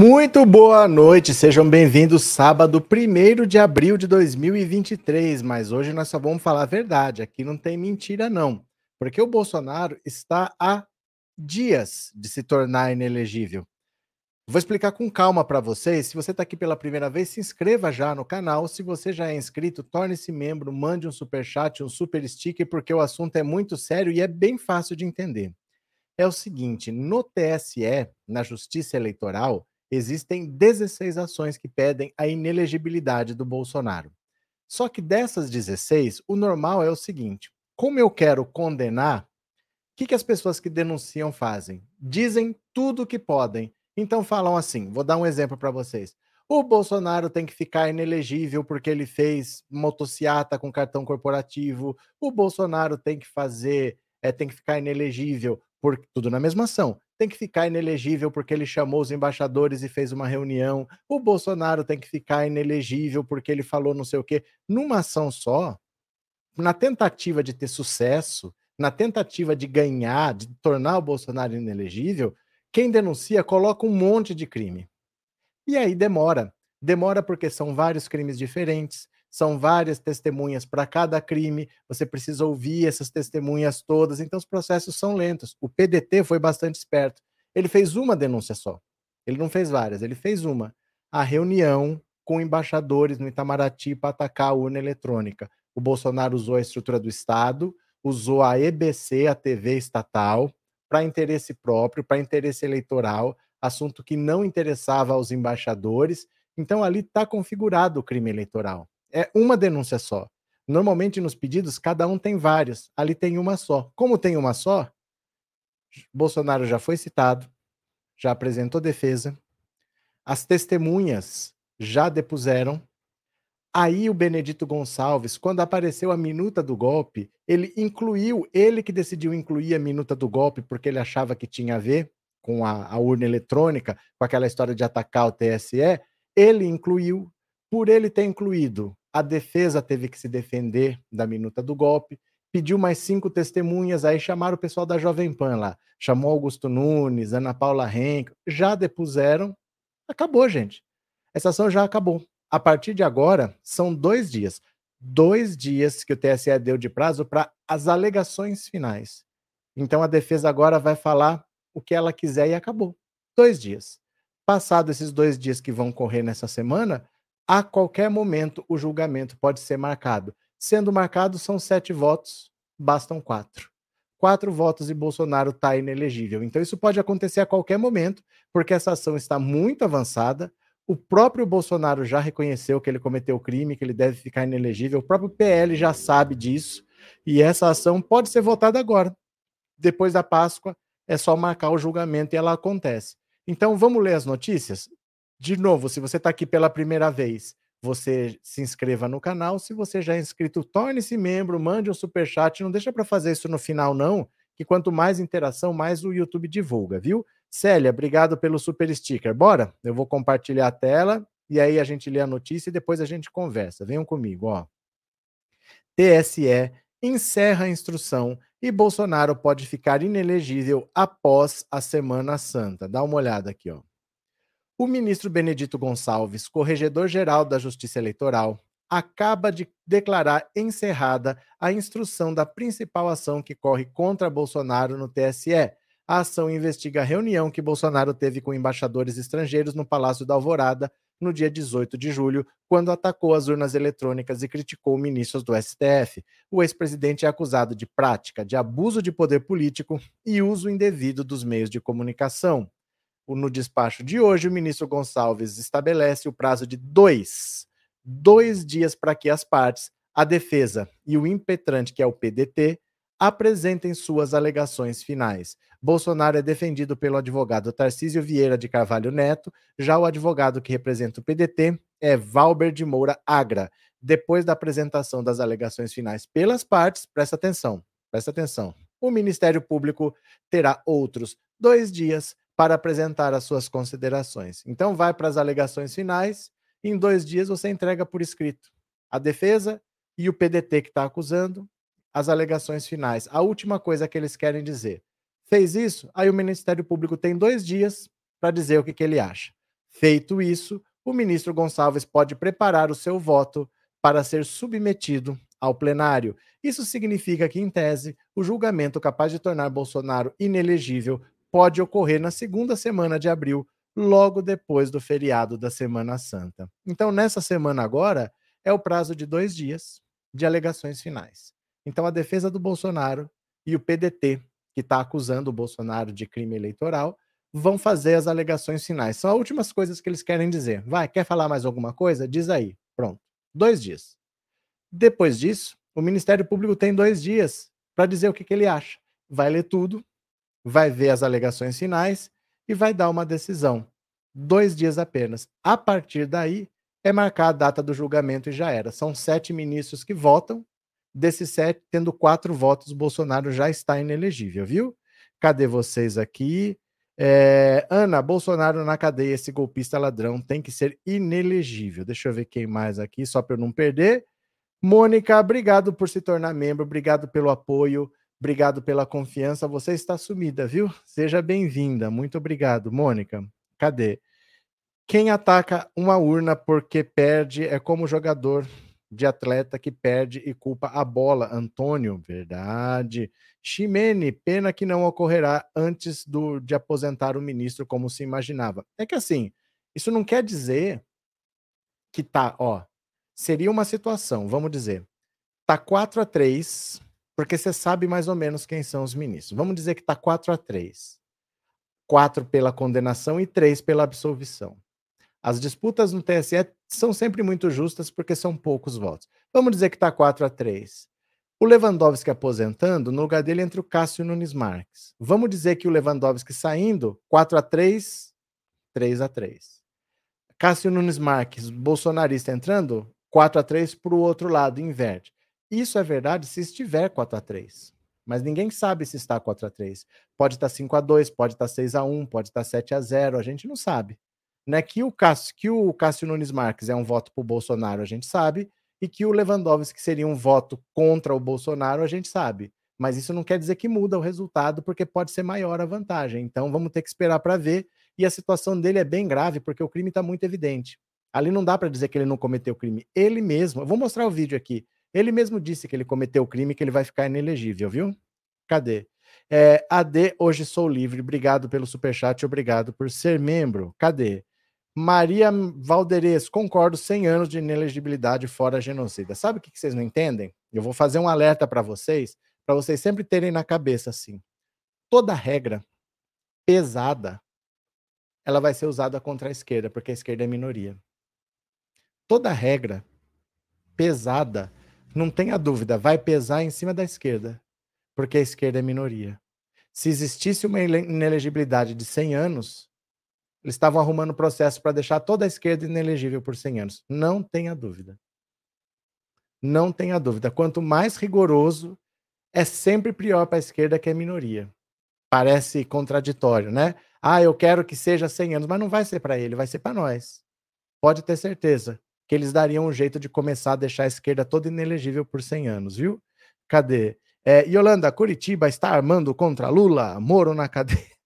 Muito boa noite, sejam bem-vindos. Sábado 1 de abril de 2023. Mas hoje nós só vamos falar a verdade. Aqui não tem mentira, não. Porque o Bolsonaro está há dias de se tornar inelegível. Vou explicar com calma para vocês. Se você está aqui pela primeira vez, se inscreva já no canal. Se você já é inscrito, torne-se membro, mande um super chat, um super sticker, porque o assunto é muito sério e é bem fácil de entender. É o seguinte: no TSE, na Justiça Eleitoral, existem 16 ações que pedem a inelegibilidade do Bolsonaro. Só que dessas 16, o normal é o seguinte: como eu quero condenar, o que, que as pessoas que denunciam fazem? Dizem tudo o que podem. Então falam assim: vou dar um exemplo para vocês. O Bolsonaro tem que ficar inelegível porque ele fez motociata com cartão corporativo. O Bolsonaro tem que fazer, é, tem que ficar inelegível por tudo na mesma ação tem que ficar inelegível porque ele chamou os embaixadores e fez uma reunião. O Bolsonaro tem que ficar inelegível porque ele falou não sei o quê. Numa ação só, na tentativa de ter sucesso, na tentativa de ganhar, de tornar o Bolsonaro inelegível, quem denuncia coloca um monte de crime. E aí demora. Demora porque são vários crimes diferentes, são várias testemunhas para cada crime, você precisa ouvir essas testemunhas todas, então os processos são lentos. O PDT foi bastante esperto. Ele fez uma denúncia só. Ele não fez várias, ele fez uma. A reunião com embaixadores no Itamaraty para atacar a urna eletrônica. O Bolsonaro usou a estrutura do Estado, usou a EBC, a TV estatal, para interesse próprio, para interesse eleitoral, assunto que não interessava aos embaixadores. Então ali está configurado o crime eleitoral é uma denúncia só. Normalmente nos pedidos, cada um tem várias. Ali tem uma só. Como tem uma só, Bolsonaro já foi citado, já apresentou defesa, as testemunhas já depuseram. Aí o Benedito Gonçalves, quando apareceu a minuta do golpe, ele incluiu, ele que decidiu incluir a minuta do golpe porque ele achava que tinha a ver com a, a urna eletrônica, com aquela história de atacar o TSE, ele incluiu, por ele ter incluído a defesa teve que se defender da minuta do golpe, pediu mais cinco testemunhas, aí chamaram o pessoal da Jovem Pan lá, chamou Augusto Nunes, Ana Paula Henk, já depuseram, acabou, gente. Essa ação já acabou. A partir de agora, são dois dias. Dois dias que o TSE deu de prazo para as alegações finais. Então a defesa agora vai falar o que ela quiser e acabou. Dois dias. Passado esses dois dias que vão correr nessa semana, a qualquer momento o julgamento pode ser marcado. Sendo marcado, são sete votos, bastam quatro. Quatro votos e Bolsonaro está inelegível. Então, isso pode acontecer a qualquer momento, porque essa ação está muito avançada. O próprio Bolsonaro já reconheceu que ele cometeu crime, que ele deve ficar inelegível. O próprio PL já sabe disso. E essa ação pode ser votada agora. Depois da Páscoa, é só marcar o julgamento e ela acontece. Então, vamos ler as notícias? De novo, se você está aqui pela primeira vez, você se inscreva no canal. Se você já é inscrito, torne-se membro, mande um super chat. Não deixa para fazer isso no final, não, que quanto mais interação, mais o YouTube divulga, viu? Célia, obrigado pelo super sticker. Bora? Eu vou compartilhar a tela e aí a gente lê a notícia e depois a gente conversa. Venham comigo, ó. TSE encerra a instrução e Bolsonaro pode ficar inelegível após a Semana Santa. Dá uma olhada aqui, ó. O ministro Benedito Gonçalves, corregedor-geral da Justiça Eleitoral, acaba de declarar encerrada a instrução da principal ação que corre contra Bolsonaro no TSE. A ação investiga a reunião que Bolsonaro teve com embaixadores estrangeiros no Palácio da Alvorada no dia 18 de julho, quando atacou as urnas eletrônicas e criticou ministros do STF. O ex-presidente é acusado de prática de abuso de poder político e uso indevido dos meios de comunicação. No despacho de hoje, o ministro Gonçalves estabelece o prazo de dois, dois dias para que as partes, a defesa e o impetrante, que é o PDT, apresentem suas alegações finais. Bolsonaro é defendido pelo advogado Tarcísio Vieira de Carvalho Neto, já o advogado que representa o PDT é Valber de Moura Agra. Depois da apresentação das alegações finais pelas partes, presta atenção, presta atenção. O Ministério Público terá outros dois dias para apresentar as suas considerações. Então, vai para as alegações finais. Em dois dias, você entrega por escrito a defesa e o PDT que está acusando as alegações finais. A última coisa que eles querem dizer. Fez isso? Aí o Ministério Público tem dois dias para dizer o que, que ele acha. Feito isso, o ministro Gonçalves pode preparar o seu voto para ser submetido ao plenário. Isso significa que, em tese, o julgamento capaz de tornar Bolsonaro inelegível pode ocorrer na segunda semana de abril, logo depois do feriado da Semana Santa. Então, nessa semana agora, é o prazo de dois dias de alegações finais. Então, a defesa do Bolsonaro e o PDT, que está acusando o Bolsonaro de crime eleitoral, vão fazer as alegações finais. São as últimas coisas que eles querem dizer. Vai, quer falar mais alguma coisa? Diz aí. Pronto. Dois dias. Depois disso, o Ministério Público tem dois dias para dizer o que, que ele acha. Vai ler tudo, vai ver as alegações finais e vai dar uma decisão. Dois dias apenas. A partir daí, é marcar a data do julgamento e já era. São sete ministros que votam. Desses sete, tendo quatro votos, Bolsonaro já está inelegível, viu? Cadê vocês aqui? É, Ana, Bolsonaro na cadeia, esse golpista ladrão tem que ser inelegível. Deixa eu ver quem mais aqui, só para eu não perder. Mônica, obrigado por se tornar membro, obrigado pelo apoio, obrigado pela confiança. Você está sumida, viu? Seja bem-vinda. Muito obrigado, Mônica. Cadê? Quem ataca uma urna porque perde é como jogador de atleta que perde e culpa a bola. Antônio, verdade. Ximene, pena que não ocorrerá antes do, de aposentar o ministro como se imaginava. É que assim, isso não quer dizer que tá, ó, seria uma situação, vamos dizer, tá 4 a 3, porque você sabe mais ou menos quem são os ministros. Vamos dizer que tá 4 a 3. 4 pela condenação e 3 pela absolvição. As disputas no TSE são sempre muito justas porque são poucos votos. Vamos dizer que está 4 a 3. O Lewandowski aposentando, no lugar dele entra o Cássio Nunes Marques. Vamos dizer que o Lewandowski saindo, 4 a 3, 3 a 3. Cássio Nunes Marques, bolsonarista entrando, 4 a 3 para o outro lado, inverte. Isso é verdade se estiver 4 a 3. Mas ninguém sabe se está 4 a 3. Pode estar 5 a 2, pode estar 6 a 1, pode estar 7 a 0, a gente não sabe né, que o Cássio, que o Cássio Nunes Marques é um voto para o Bolsonaro, a gente sabe, e que o Lewandowski seria um voto contra o Bolsonaro, a gente sabe. Mas isso não quer dizer que muda o resultado, porque pode ser maior a vantagem. Então vamos ter que esperar para ver. E a situação dele é bem grave, porque o crime está muito evidente. Ali não dá para dizer que ele não cometeu crime. Ele mesmo, eu vou mostrar o vídeo aqui. Ele mesmo disse que ele cometeu o crime, que ele vai ficar inelegível, viu? Cadê? É, AD, hoje sou livre. Obrigado pelo superchat, obrigado por ser membro. Cadê? Maria Valderez, concordo, 100 anos de inelegibilidade fora genocida. Sabe o que vocês não entendem? Eu vou fazer um alerta para vocês, para vocês sempre terem na cabeça assim. Toda regra pesada, ela vai ser usada contra a esquerda, porque a esquerda é minoria. Toda regra pesada, não tenha dúvida, vai pesar em cima da esquerda, porque a esquerda é minoria. Se existisse uma inelegibilidade de 100 anos, eles estavam arrumando processo para deixar toda a esquerda inelegível por 100 anos. Não tenha dúvida. Não tenha dúvida. Quanto mais rigoroso, é sempre pior para a esquerda que a minoria. Parece contraditório, né? Ah, eu quero que seja 100 anos, mas não vai ser para ele, vai ser para nós. Pode ter certeza que eles dariam um jeito de começar a deixar a esquerda toda inelegível por 100 anos, viu? Cadê? É, Yolanda, Curitiba está armando contra Lula? Moro na cadeia.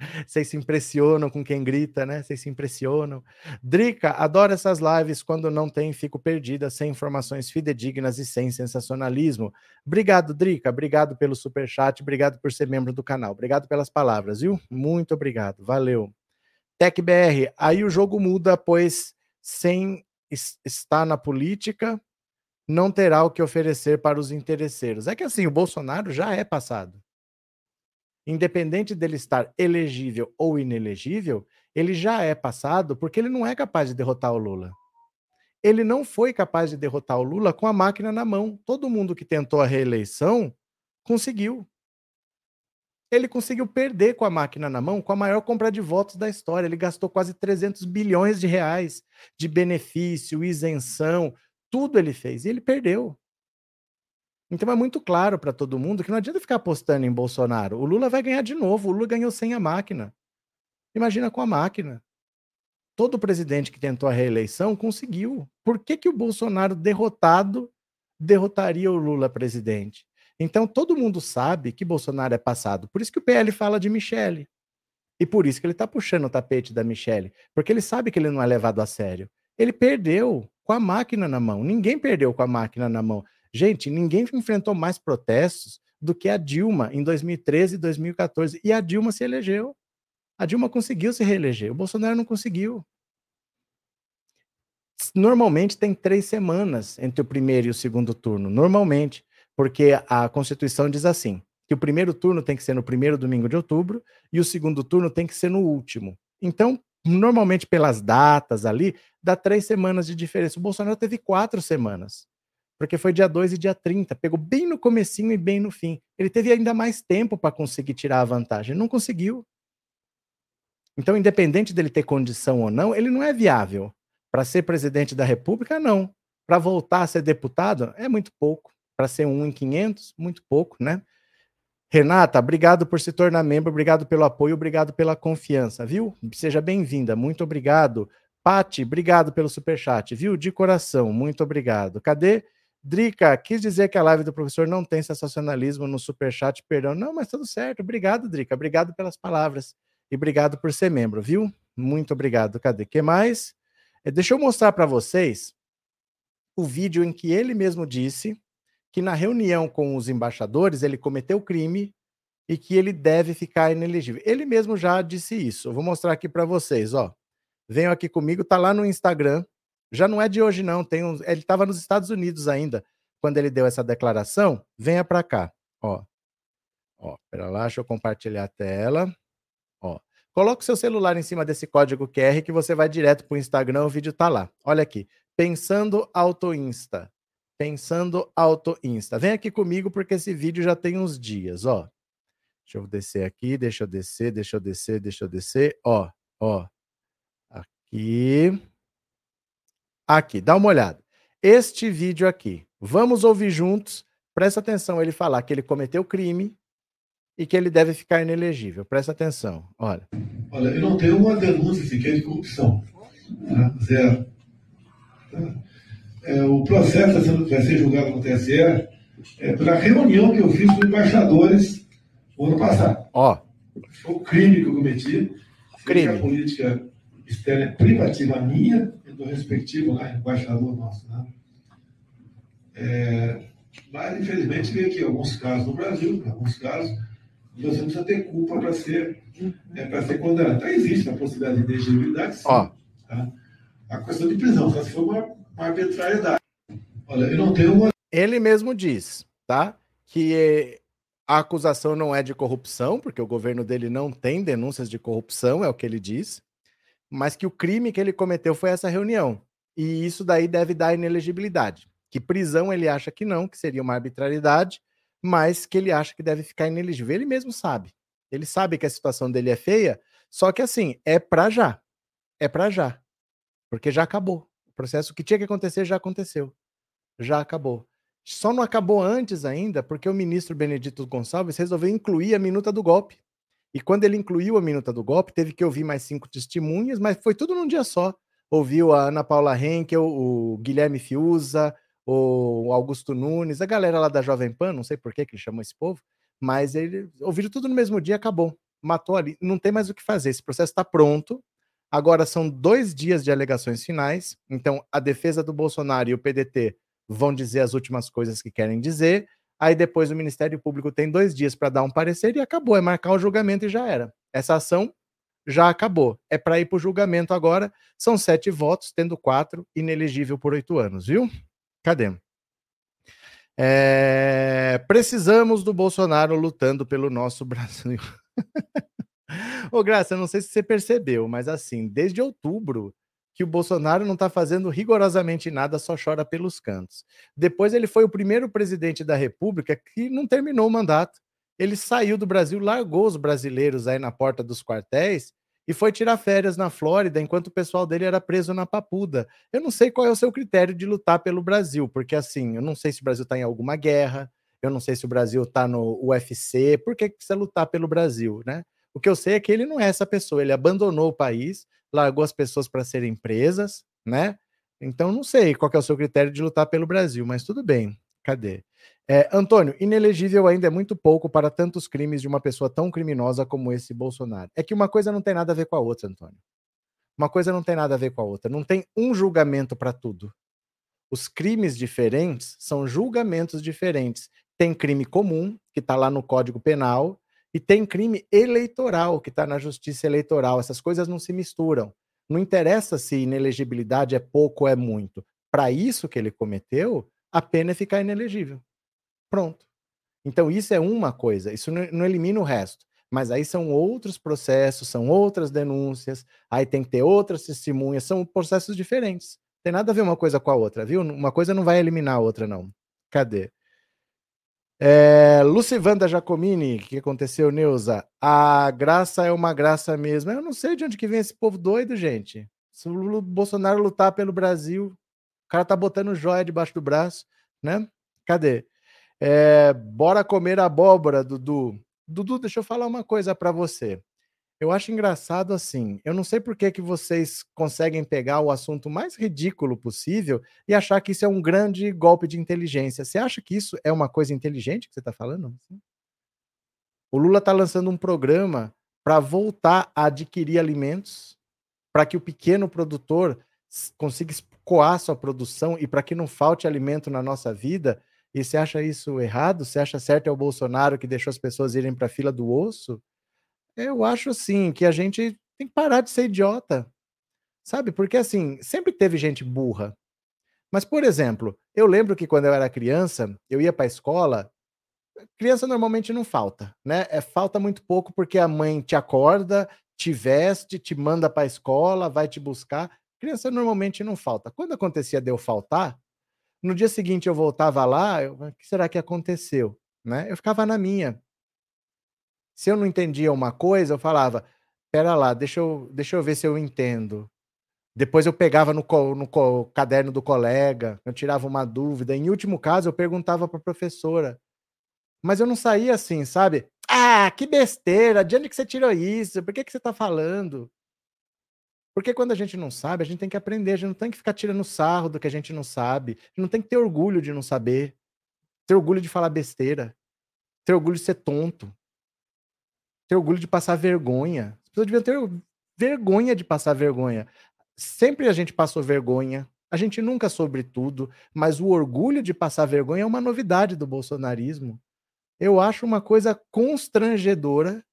Vocês se impressionam com quem grita, né? Vocês se impressionam. Drica, adoro essas lives. Quando não tem, fico perdida, sem informações fidedignas e sem sensacionalismo. Obrigado, Drica. Obrigado pelo super chat. Obrigado por ser membro do canal. Obrigado pelas palavras, viu? Muito obrigado. Valeu. TecBR, aí o jogo muda, pois sem estar na política, não terá o que oferecer para os interesseiros. É que assim, o Bolsonaro já é passado independente dele estar elegível ou inelegível, ele já é passado porque ele não é capaz de derrotar o Lula. Ele não foi capaz de derrotar o Lula com a máquina na mão. Todo mundo que tentou a reeleição conseguiu. Ele conseguiu perder com a máquina na mão com a maior compra de votos da história. Ele gastou quase 300 bilhões de reais de benefício, isenção, tudo ele fez e ele perdeu. Então é muito claro para todo mundo que não adianta ficar apostando em Bolsonaro. O Lula vai ganhar de novo. O Lula ganhou sem a máquina. Imagina com a máquina. Todo presidente que tentou a reeleição conseguiu. Por que, que o Bolsonaro derrotado derrotaria o Lula presidente? Então todo mundo sabe que Bolsonaro é passado. Por isso que o PL fala de Michele. E por isso que ele está puxando o tapete da Michelle, porque ele sabe que ele não é levado a sério. Ele perdeu com a máquina na mão. Ninguém perdeu com a máquina na mão. Gente, ninguém enfrentou mais protestos do que a Dilma em 2013 e 2014. E a Dilma se elegeu. A Dilma conseguiu se reeleger. O Bolsonaro não conseguiu. Normalmente tem três semanas entre o primeiro e o segundo turno. Normalmente. Porque a Constituição diz assim: que o primeiro turno tem que ser no primeiro domingo de outubro e o segundo turno tem que ser no último. Então, normalmente pelas datas ali, dá três semanas de diferença. O Bolsonaro teve quatro semanas, porque foi dia 2 e dia 30, pegou bem no comecinho e bem no fim. Ele teve ainda mais tempo para conseguir tirar a vantagem, não conseguiu. Então, independente dele ter condição ou não, ele não é viável. Para ser presidente da República, não. Para voltar a ser deputado, é muito pouco. Para ser um em 500, muito pouco, né? Renata, obrigado por se tornar membro, obrigado pelo apoio, obrigado pela confiança, viu? Seja bem-vinda, muito obrigado. Pati, obrigado pelo superchat, viu? De coração, muito obrigado. Cadê? Drica, quis dizer que a live do professor não tem sensacionalismo no superchat, perdão. Não, mas tudo certo. Obrigado, Drica. Obrigado pelas palavras. E obrigado por ser membro, viu? Muito obrigado. Cadê? que mais? É, deixa eu mostrar para vocês o vídeo em que ele mesmo disse que na reunião com os embaixadores ele cometeu crime e que ele deve ficar inelegível. Ele mesmo já disse isso. Eu vou mostrar aqui para vocês, ó. Venham aqui comigo, tá lá no Instagram. Já não é de hoje não, tem um... ele estava nos Estados Unidos ainda quando ele deu essa declaração. Venha para cá, ó. Ó, pera lá, deixa eu compartilhar a tela. Ó. Coloca o seu celular em cima desse código QR que você vai direto para o Instagram, o vídeo tá lá. Olha aqui. Pensando Auto Insta. Pensando Auto Insta. Vem aqui comigo porque esse vídeo já tem uns dias, ó. Deixa eu descer aqui, deixa eu descer, deixa eu descer, deixa eu descer, ó, ó. Aqui. Aqui, dá uma olhada. Este vídeo aqui. Vamos ouvir juntos. Presta atenção ele falar que ele cometeu crime e que ele deve ficar inelegível. Presta atenção. Olha. Olha, eu não tenho uma denúncia sequer de corrupção. Tá? Zero. Tá? É, o processo vai ser julgado no TSE é, pela reunião que eu fiz com embaixadores no ano passado. Ó. Foi o crime que eu cometi. Crime. A política externa é privativa minha e do respectivo lá, embaixador nosso. Né? É, mas, infelizmente, veio aqui alguns casos no Brasil, alguns casos, você não precisa ter culpa para ser, é, para ser condenado. Então, existe a possibilidade de elegibilidade, sim. Ó. Tá? A questão de prisão, só se for uma arbitrariedade. Olha, eu não tenho uma. Ele mesmo diz, tá? Que a acusação não é de corrupção, porque o governo dele não tem denúncias de corrupção, é o que ele diz, mas que o crime que ele cometeu foi essa reunião. E isso daí deve dar inelegibilidade. Que prisão ele acha que não, que seria uma arbitrariedade, mas que ele acha que deve ficar inelegível. Ele mesmo sabe. Ele sabe que a situação dele é feia, só que assim, é para já. É para já. Porque já acabou. O processo que tinha que acontecer já aconteceu. Já acabou. Só não acabou antes ainda porque o ministro Benedito Gonçalves resolveu incluir a minuta do golpe. E quando ele incluiu a minuta do golpe, teve que ouvir mais cinco testemunhas, mas foi tudo num dia só. Ouviu a Ana Paula Henkel, o Guilherme Fiuza, o Augusto Nunes, a galera lá da Jovem Pan, não sei por que, que ele chamou esse povo, mas ele ouviram tudo no mesmo dia, acabou. Matou ali. Não tem mais o que fazer. Esse processo está pronto. Agora são dois dias de alegações finais, então a defesa do Bolsonaro e o PDT vão dizer as últimas coisas que querem dizer. Aí depois o Ministério Público tem dois dias para dar um parecer e acabou, é marcar o julgamento e já era. Essa ação já acabou. É para ir para o julgamento agora. São sete votos, tendo quatro, inelegível por oito anos, viu? Cadê? É... Precisamos do Bolsonaro lutando pelo nosso Brasil. Ô, Graça, não sei se você percebeu, mas assim, desde outubro que o Bolsonaro não está fazendo rigorosamente nada, só chora pelos cantos. Depois ele foi o primeiro presidente da República que não terminou o mandato. Ele saiu do Brasil, largou os brasileiros aí na porta dos quartéis e foi tirar férias na Flórida, enquanto o pessoal dele era preso na Papuda. Eu não sei qual é o seu critério de lutar pelo Brasil, porque assim, eu não sei se o Brasil está em alguma guerra, eu não sei se o Brasil está no UFC, por que precisa lutar pelo Brasil, né? O que eu sei é que ele não é essa pessoa, ele abandonou o país, largou as pessoas para serem presas, né? Então não sei qual é o seu critério de lutar pelo Brasil, mas tudo bem. Cadê? É, Antônio, inelegível ainda é muito pouco para tantos crimes de uma pessoa tão criminosa como esse Bolsonaro. É que uma coisa não tem nada a ver com a outra, Antônio. Uma coisa não tem nada a ver com a outra. Não tem um julgamento para tudo. Os crimes diferentes são julgamentos diferentes. Tem crime comum, que está lá no Código Penal, e tem crime eleitoral, que está na Justiça Eleitoral. Essas coisas não se misturam. Não interessa se inelegibilidade é pouco ou é muito. Para isso que ele cometeu, a pena é ficar inelegível. Pronto. Então, isso é uma coisa, isso não elimina o resto. Mas aí são outros processos, são outras denúncias, aí tem que ter outras testemunhas, são processos diferentes. Tem nada a ver uma coisa com a outra, viu? Uma coisa não vai eliminar a outra, não. Cadê? É, Lucivanda Giacomini, o que aconteceu, Neuza? A graça é uma graça mesmo. Eu não sei de onde que vem esse povo doido, gente. Se o Bolsonaro lutar pelo Brasil, o cara tá botando joia debaixo do braço, né? Cadê? É, bora comer abóbora, Dudu. Dudu, deixa eu falar uma coisa para você. Eu acho engraçado assim. Eu não sei por que, que vocês conseguem pegar o assunto mais ridículo possível e achar que isso é um grande golpe de inteligência. Você acha que isso é uma coisa inteligente que você está falando? O Lula está lançando um programa para voltar a adquirir alimentos, para que o pequeno produtor consiga escoar sua produção e para que não falte alimento na nossa vida. E você acha isso errado? Você acha certo é o Bolsonaro que deixou as pessoas irem para a fila do osso? Eu acho assim que a gente tem que parar de ser idiota. Sabe? Porque assim, sempre teve gente burra. Mas, por exemplo, eu lembro que quando eu era criança, eu ia para a escola. Criança normalmente não falta, né? É falta muito pouco porque a mãe te acorda, te veste, te manda para a escola, vai te buscar. Criança normalmente não falta. Quando acontecia de eu faltar, no dia seguinte eu voltava lá, eu, o que será que aconteceu? Né? Eu ficava na minha. Se eu não entendia uma coisa, eu falava: pera lá, deixa eu, deixa eu ver se eu entendo. Depois eu pegava no, no caderno do colega, eu tirava uma dúvida. Em último caso, eu perguntava para a professora. Mas eu não saía assim, sabe? Ah, que besteira! De onde que você tirou isso? Por que, que você está falando? Porque quando a gente não sabe, a gente tem que aprender, a gente não tem que ficar tirando sarro do que a gente não sabe. A gente não tem que ter orgulho de não saber. Ter orgulho de falar besteira. Ter orgulho de ser tonto. Ter orgulho de passar vergonha. As pessoas deviam ter vergonha de passar vergonha. Sempre a gente passou vergonha. A gente nunca sobre tudo, mas o orgulho de passar vergonha é uma novidade do bolsonarismo. Eu acho uma coisa constrangedora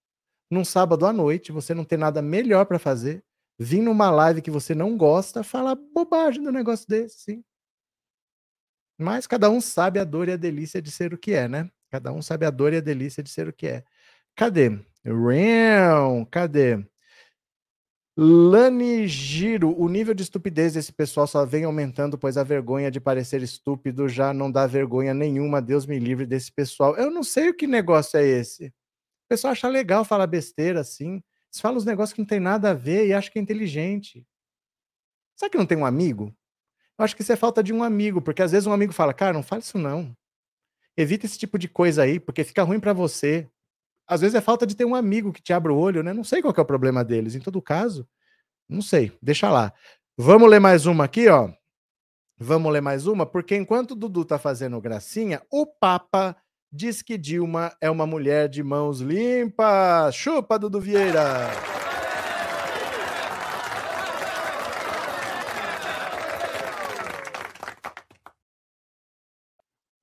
num sábado à noite, você não tem nada melhor para fazer, vir numa live que você não gosta, falar bobagem do negócio desse, sim. Mas cada um sabe a dor e a delícia de ser o que é, né? Cada um sabe a dor e a delícia de ser o que é. Cadê? Ram, cadê? Lani Giro, o nível de estupidez desse pessoal só vem aumentando, pois a vergonha de parecer estúpido já não dá vergonha nenhuma. Deus me livre desse pessoal. Eu não sei o que negócio é esse. O pessoal acha legal falar besteira assim. Eles falam os negócios que não tem nada a ver e acham que é inteligente. Sabe que não tem um amigo? Eu acho que isso é falta de um amigo, porque às vezes um amigo fala, cara, não fala isso não. Evita esse tipo de coisa aí, porque fica ruim para você. Às vezes é falta de ter um amigo que te abra o olho, né? Não sei qual é o problema deles. Em todo caso, não sei. Deixa lá. Vamos ler mais uma aqui, ó. Vamos ler mais uma, porque enquanto o Dudu tá fazendo gracinha, o Papa diz que Dilma é uma mulher de mãos limpas. Chupa, Dudu Vieira!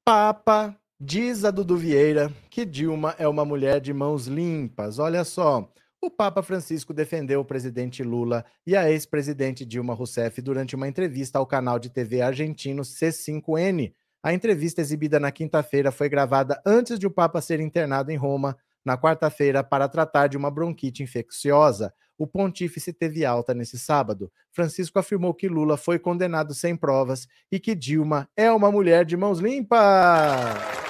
Papa Diz a Dudu Vieira que Dilma é uma mulher de mãos limpas. Olha só, o Papa Francisco defendeu o presidente Lula e a ex-presidente Dilma Rousseff durante uma entrevista ao canal de TV argentino C5N. A entrevista exibida na quinta-feira foi gravada antes de o Papa ser internado em Roma, na quarta-feira, para tratar de uma bronquite infecciosa. O pontífice teve alta nesse sábado. Francisco afirmou que Lula foi condenado sem provas e que Dilma é uma mulher de mãos limpas.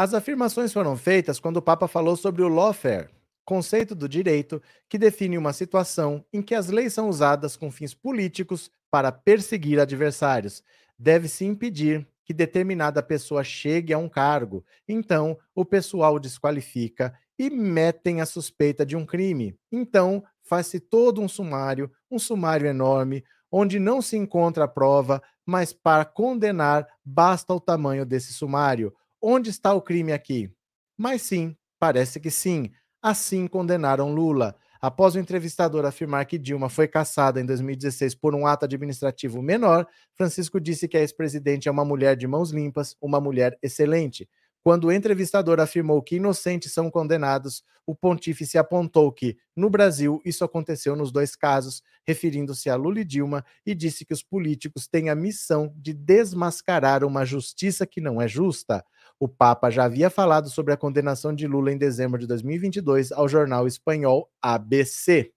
As afirmações foram feitas quando o Papa falou sobre o lawfare, conceito do direito que define uma situação em que as leis são usadas com fins políticos para perseguir adversários. Deve-se impedir que determinada pessoa chegue a um cargo. Então, o pessoal desqualifica e metem a suspeita de um crime. Então, faz-se todo um sumário, um sumário enorme, onde não se encontra a prova, mas para condenar basta o tamanho desse sumário. Onde está o crime aqui? Mas sim, parece que sim. Assim condenaram Lula. Após o entrevistador afirmar que Dilma foi caçada em 2016 por um ato administrativo menor, Francisco disse que a ex-presidente é uma mulher de mãos limpas, uma mulher excelente. Quando o entrevistador afirmou que inocentes são condenados, o pontífice apontou que, no Brasil, isso aconteceu nos dois casos, referindo-se a Lula e Dilma, e disse que os políticos têm a missão de desmascarar uma justiça que não é justa. O Papa já havia falado sobre a condenação de Lula em dezembro de 2022 ao jornal espanhol ABC.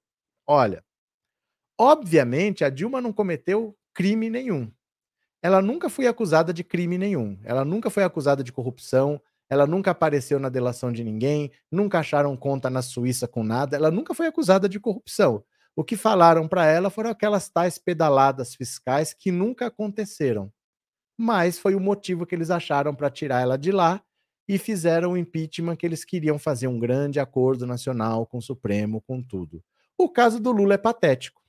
Olha, obviamente a Dilma não cometeu crime nenhum ela nunca foi acusada de crime nenhum. Ela nunca foi acusada de corrupção. Ela nunca apareceu na delação de ninguém. Nunca acharam conta na Suíça com nada. Ela nunca foi acusada de corrupção. O que falaram para ela foram aquelas tais pedaladas fiscais que nunca aconteceram. Mas foi o motivo que eles acharam para tirar ela de lá e fizeram o impeachment que eles queriam fazer um grande acordo nacional com o Supremo, com tudo. O caso do Lula é patético.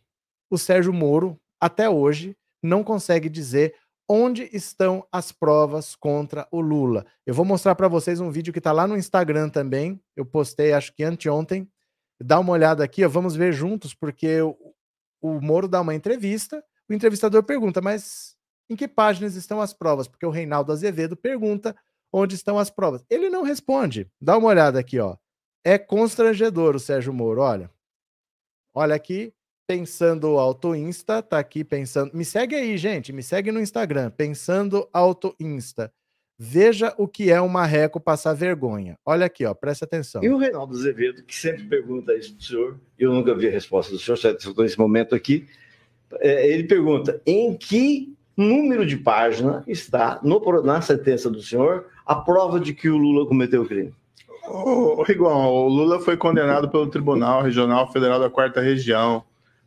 O Sérgio Moro, até hoje, não consegue dizer onde estão as provas contra o Lula. Eu vou mostrar para vocês um vídeo que está lá no Instagram também. Eu postei, acho que anteontem. Dá uma olhada aqui, ó, vamos ver juntos, porque o, o Moro dá uma entrevista. O entrevistador pergunta, mas em que páginas estão as provas? Porque o Reinaldo Azevedo pergunta onde estão as provas. Ele não responde. Dá uma olhada aqui, ó. É constrangedor o Sérgio Moro, olha. Olha aqui, Pensando Auto Insta, tá aqui pensando. Me segue aí, gente. Me segue no Instagram. Pensando Auto Insta. Veja o que é um marreco passar vergonha. Olha aqui, ó, presta atenção. E o Reinaldo Azevedo, que sempre pergunta isso pro senhor, eu nunca vi a resposta do senhor, estou nesse momento aqui. É, ele pergunta: em que número de página está no, na sentença do senhor a prova de que o Lula cometeu o crime? Riguão, o Lula foi condenado pelo Tribunal Regional Federal da Quarta Região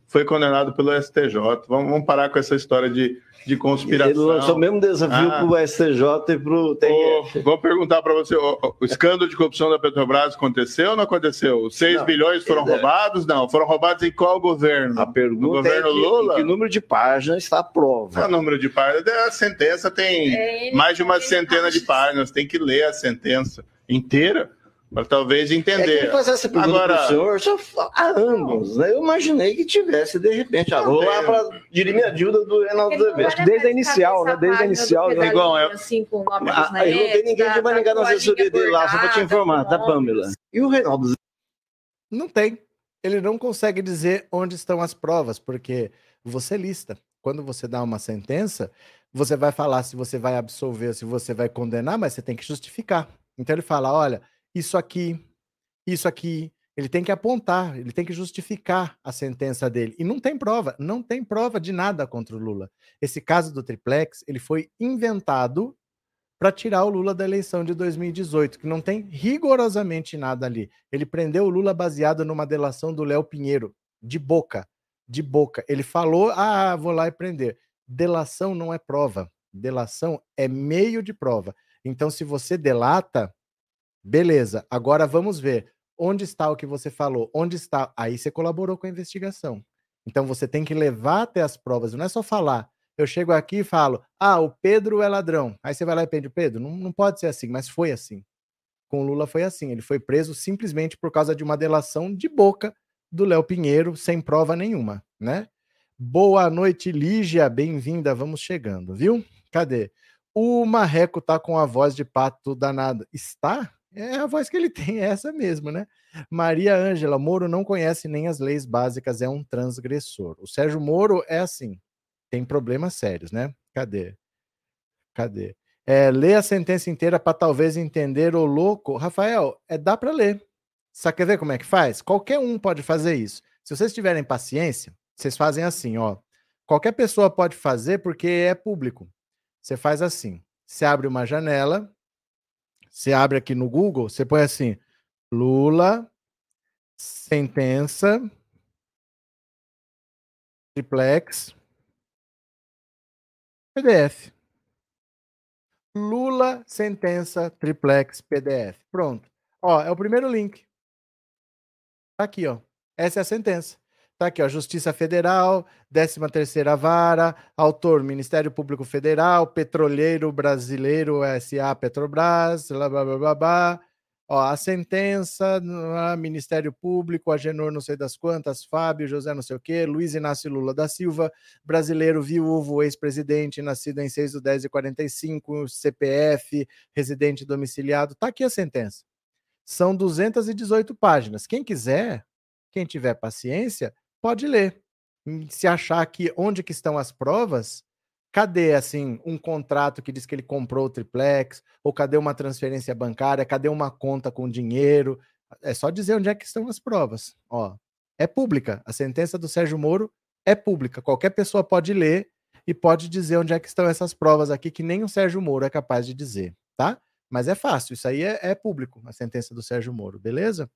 foi condenado pelo STJ. Vamos, vamos parar com essa história de, de conspiração. Ele lançou o mesmo desafio ah. para o STJ e para o TRF. Vou perguntar para você: o, o, escândalo de corrupção da Petrobras aconteceu ou não aconteceu? Os 6 bilhões foram é... roubados? Não. Foram roubados em qual governo? A pergunta no governo é que, Lula? que número de páginas está a prova? O número de páginas. A sentença tem é, mais de uma centena de páginas. Tem que ler a sentença inteira para talvez entender. É que fazer essa pergunta Agora, senhor já há anos, né? Eu imaginei que tivesse, de repente, ah, vou lá para dirimir a dívida do Reinaldo Azevedo. Desde a inicial, né? Desde a inicial. É igual, é... assim, com ah, aí não tem ninguém de Maringá na assessoria dele lá, só para te informar, da Pamela. E o Reinaldo Não tem. Ele não consegue dizer onde estão as provas, porque você lista. Quando você dá uma sentença, você vai falar se você vai absolver, se você vai condenar, mas você tem que justificar. Então ele fala: olha, isso aqui, isso aqui. Ele tem que apontar, ele tem que justificar a sentença dele. E não tem prova, não tem prova de nada contra o Lula. Esse caso do triplex, ele foi inventado para tirar o Lula da eleição de 2018, que não tem rigorosamente nada ali. Ele prendeu o Lula baseado numa delação do Léo Pinheiro, de boca, de boca. Ele falou: "Ah, vou lá e prender". Delação não é prova. Delação é meio de prova. Então, se você delata, Beleza, agora vamos ver. Onde está o que você falou? Onde está? Aí você colaborou com a investigação. Então você tem que levar até as provas, não é só falar. Eu chego aqui e falo, ah, o Pedro é ladrão. Aí você vai lá e pede Pedro. Não, não pode ser assim, mas foi assim. Com o Lula foi assim. Ele foi preso simplesmente por causa de uma delação de boca do Léo Pinheiro, sem prova nenhuma, né? Boa noite, Lígia. Bem-vinda. Vamos chegando, viu? Cadê? O Marreco tá com a voz de pato danada. Está? É a voz que ele tem, é essa mesmo, né? Maria Ângela, Moro não conhece nem as leis básicas, é um transgressor. O Sérgio Moro é assim, tem problemas sérios, né? Cadê? Cadê? É, lê a sentença inteira para talvez entender o louco. Rafael, é, dá para ler. Só quer ver como é que faz? Qualquer um pode fazer isso. Se vocês tiverem paciência, vocês fazem assim, ó. Qualquer pessoa pode fazer porque é público. Você faz assim: você abre uma janela, você abre aqui no Google, você põe assim: Lula, sentença, triplex, PDF. Lula, sentença, triplex, PDF. Pronto. Ó, é o primeiro link. Tá aqui, ó. Essa é a sentença. Tá aqui, ó. Justiça Federal, 13 terceira vara, autor Ministério Público Federal, Petroleiro Brasileiro SA Petrobras, blá blá blá blá. blá. Ó, a sentença, Ministério Público, Agenor não sei das quantas, Fábio, José não sei o quê, Luiz Inácio Lula da Silva, brasileiro viúvo, ex-presidente, nascido em 6 de 10 de 45, CPF, residente domiciliado. Tá aqui a sentença. São 218 páginas. Quem quiser, quem tiver paciência, pode ler. Se achar que onde que estão as provas, Cadê, assim, um contrato que diz que ele comprou o triplex? Ou cadê uma transferência bancária? Cadê uma conta com dinheiro? É só dizer onde é que estão as provas. Ó, é pública. A sentença do Sérgio Moro é pública. Qualquer pessoa pode ler e pode dizer onde é que estão essas provas aqui que nem o Sérgio Moro é capaz de dizer, tá? Mas é fácil. Isso aí é, é público, a sentença do Sérgio Moro, beleza?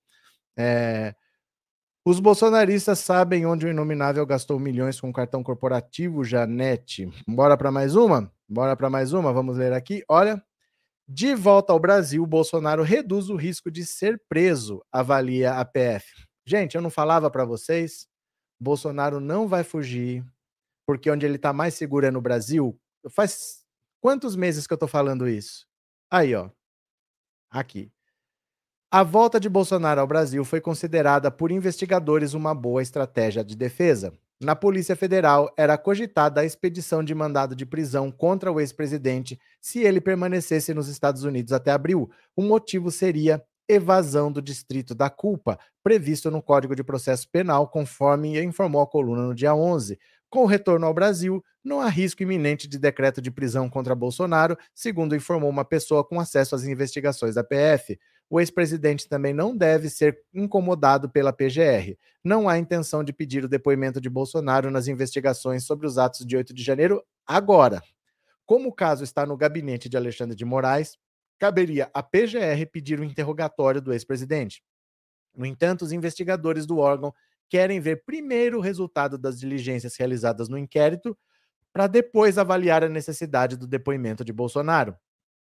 É, os bolsonaristas sabem onde o Inominável gastou milhões com cartão corporativo, Janete. Bora para mais uma? Bora para mais uma? Vamos ler aqui. Olha. De volta ao Brasil, Bolsonaro reduz o risco de ser preso, avalia a PF. Gente, eu não falava para vocês? Bolsonaro não vai fugir, porque onde ele está mais seguro é no Brasil. Faz quantos meses que eu estou falando isso? Aí, ó. Aqui. A volta de Bolsonaro ao Brasil foi considerada por investigadores uma boa estratégia de defesa. Na Polícia Federal, era cogitada a expedição de mandado de prisão contra o ex-presidente se ele permanecesse nos Estados Unidos até abril. O motivo seria evasão do distrito da culpa, previsto no Código de Processo Penal, conforme informou a coluna no dia 11. Com o retorno ao Brasil, não há risco iminente de decreto de prisão contra Bolsonaro, segundo informou uma pessoa com acesso às investigações da PF. O ex-presidente também não deve ser incomodado pela PGR. Não há intenção de pedir o depoimento de Bolsonaro nas investigações sobre os atos de 8 de janeiro agora. Como o caso está no gabinete de Alexandre de Moraes, caberia à PGR pedir o interrogatório do ex-presidente. No entanto, os investigadores do órgão querem ver primeiro o resultado das diligências realizadas no inquérito, para depois avaliar a necessidade do depoimento de Bolsonaro.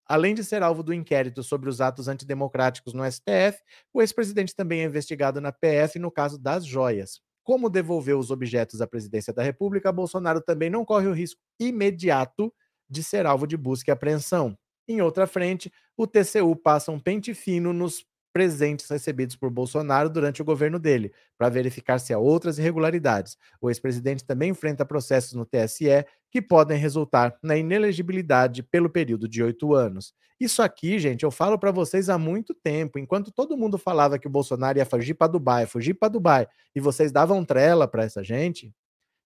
Além de ser alvo do inquérito sobre os atos antidemocráticos no STF, o ex-presidente também é investigado na PF no caso das joias. Como devolveu os objetos à presidência da República, Bolsonaro também não corre o risco imediato de ser alvo de busca e apreensão. Em outra frente, o TCU passa um pente fino nos presentes recebidos por Bolsonaro durante o governo dele, para verificar se há outras irregularidades. O ex-presidente também enfrenta processos no TSE que podem resultar na inelegibilidade pelo período de oito anos. Isso aqui, gente, eu falo para vocês há muito tempo. Enquanto todo mundo falava que o Bolsonaro ia fugir para Dubai, fugir para Dubai, e vocês davam trela para essa gente,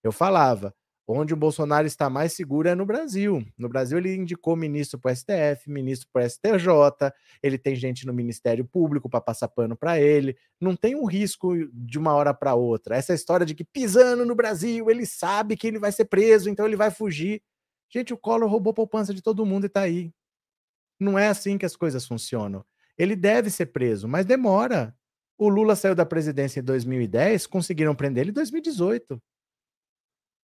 eu falava: Onde o Bolsonaro está mais seguro é no Brasil. No Brasil, ele indicou ministro para o STF, ministro para o STJ, ele tem gente no Ministério Público para passar pano para ele. Não tem um risco de uma hora para outra. Essa história de que pisando no Brasil, ele sabe que ele vai ser preso, então ele vai fugir. Gente, o Collor roubou poupança de todo mundo e está aí. Não é assim que as coisas funcionam. Ele deve ser preso, mas demora. O Lula saiu da presidência em 2010, conseguiram prender ele em 2018.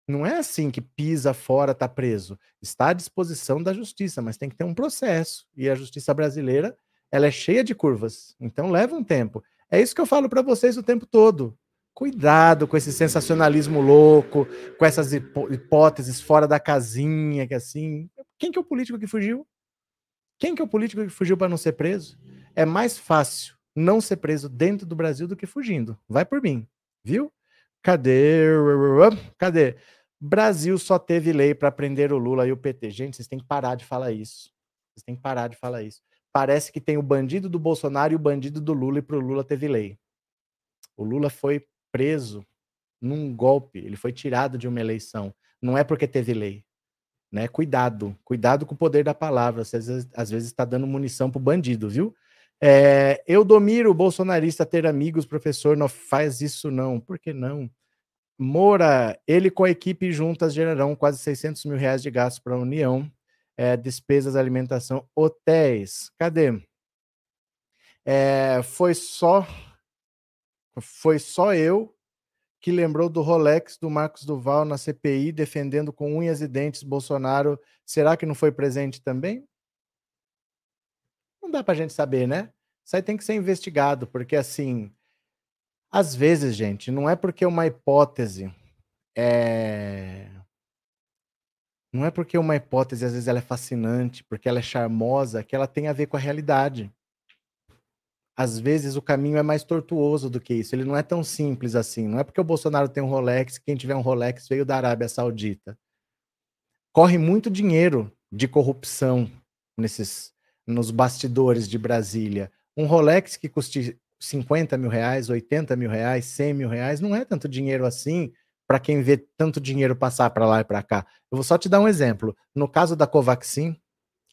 Não é assim que pisa fora, está preso. Está à disposição da justiça, mas tem que ter um processo. E a justiça brasileira, ela é cheia de curvas. Então leva um tempo. É isso que eu falo para vocês o tempo todo. Cuidado com esse sensacionalismo louco, com essas hipóteses fora da casinha, que assim. Quem que é o político que fugiu? Quem que é o político que fugiu para não ser preso? É mais fácil não ser preso dentro do Brasil do que fugindo. Vai por mim, viu? Cadê? Cadê? Brasil só teve lei para prender o Lula e o PT. Gente, vocês têm que parar de falar isso. Vocês têm que parar de falar isso. Parece que tem o bandido do Bolsonaro e o bandido do Lula, e para o Lula teve lei. O Lula foi preso num golpe, ele foi tirado de uma eleição. Não é porque teve lei. Né? Cuidado, cuidado com o poder da palavra. Você às vezes está dando munição para o bandido, viu? É, Eudomiro, bolsonarista, ter amigos, professor, não faz isso não. Por que não? Moura, ele com a equipe juntas gerarão quase 600 mil reais de gastos para a União, é, despesas, alimentação, hotéis. Cadê? É, foi só foi só eu que lembrou do Rolex do Marcos Duval na CPI defendendo com unhas e dentes Bolsonaro. Será que não foi presente também? Não dá para a gente saber, né? Isso aí tem que ser investigado, porque assim Às vezes, gente, não é porque uma hipótese é. Não é porque uma hipótese, às vezes, ela é fascinante, porque ela é charmosa, que ela tem a ver com a realidade. Às vezes o caminho é mais tortuoso do que isso. Ele não é tão simples assim. Não é porque o Bolsonaro tem um Rolex, quem tiver um Rolex veio da Arábia Saudita. Corre muito dinheiro de corrupção nesses nos bastidores de Brasília. Um Rolex que custe 50 mil reais, 80 mil reais, 100 mil reais, não é tanto dinheiro assim para quem vê tanto dinheiro passar para lá e para cá. Eu vou só te dar um exemplo. No caso da Covaxin,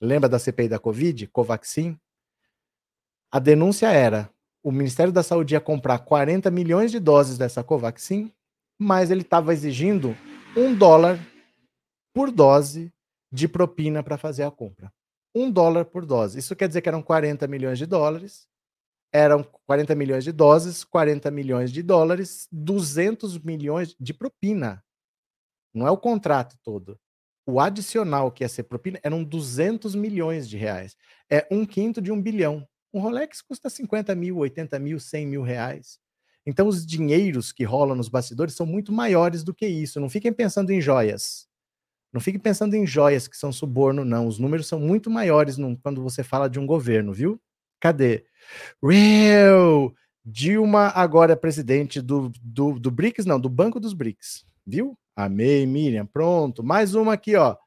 lembra da CPI da Covid? Covaxin? A denúncia era: o Ministério da Saúde ia comprar 40 milhões de doses dessa Covaxin, mas ele estava exigindo um dólar por dose de propina para fazer a compra. Um dólar por dose. Isso quer dizer que eram 40 milhões de dólares eram 40 milhões de doses, 40 milhões de dólares, 200 milhões de propina. Não é o contrato todo. O adicional que ia ser propina eram 200 milhões de reais. É um quinto de um bilhão. Um Rolex custa 50 mil, 80 mil, 100 mil reais. Então, os dinheiros que rolam nos bastidores são muito maiores do que isso. Não fiquem pensando em joias. Não fiquem pensando em joias que são suborno, não. Os números são muito maiores no, quando você fala de um governo, viu? Cadê? Real! Dilma agora é presidente do, do, do BRICS, não, do Banco dos BRICS. Viu? Amei, Miriam. Pronto. Mais uma aqui, ó.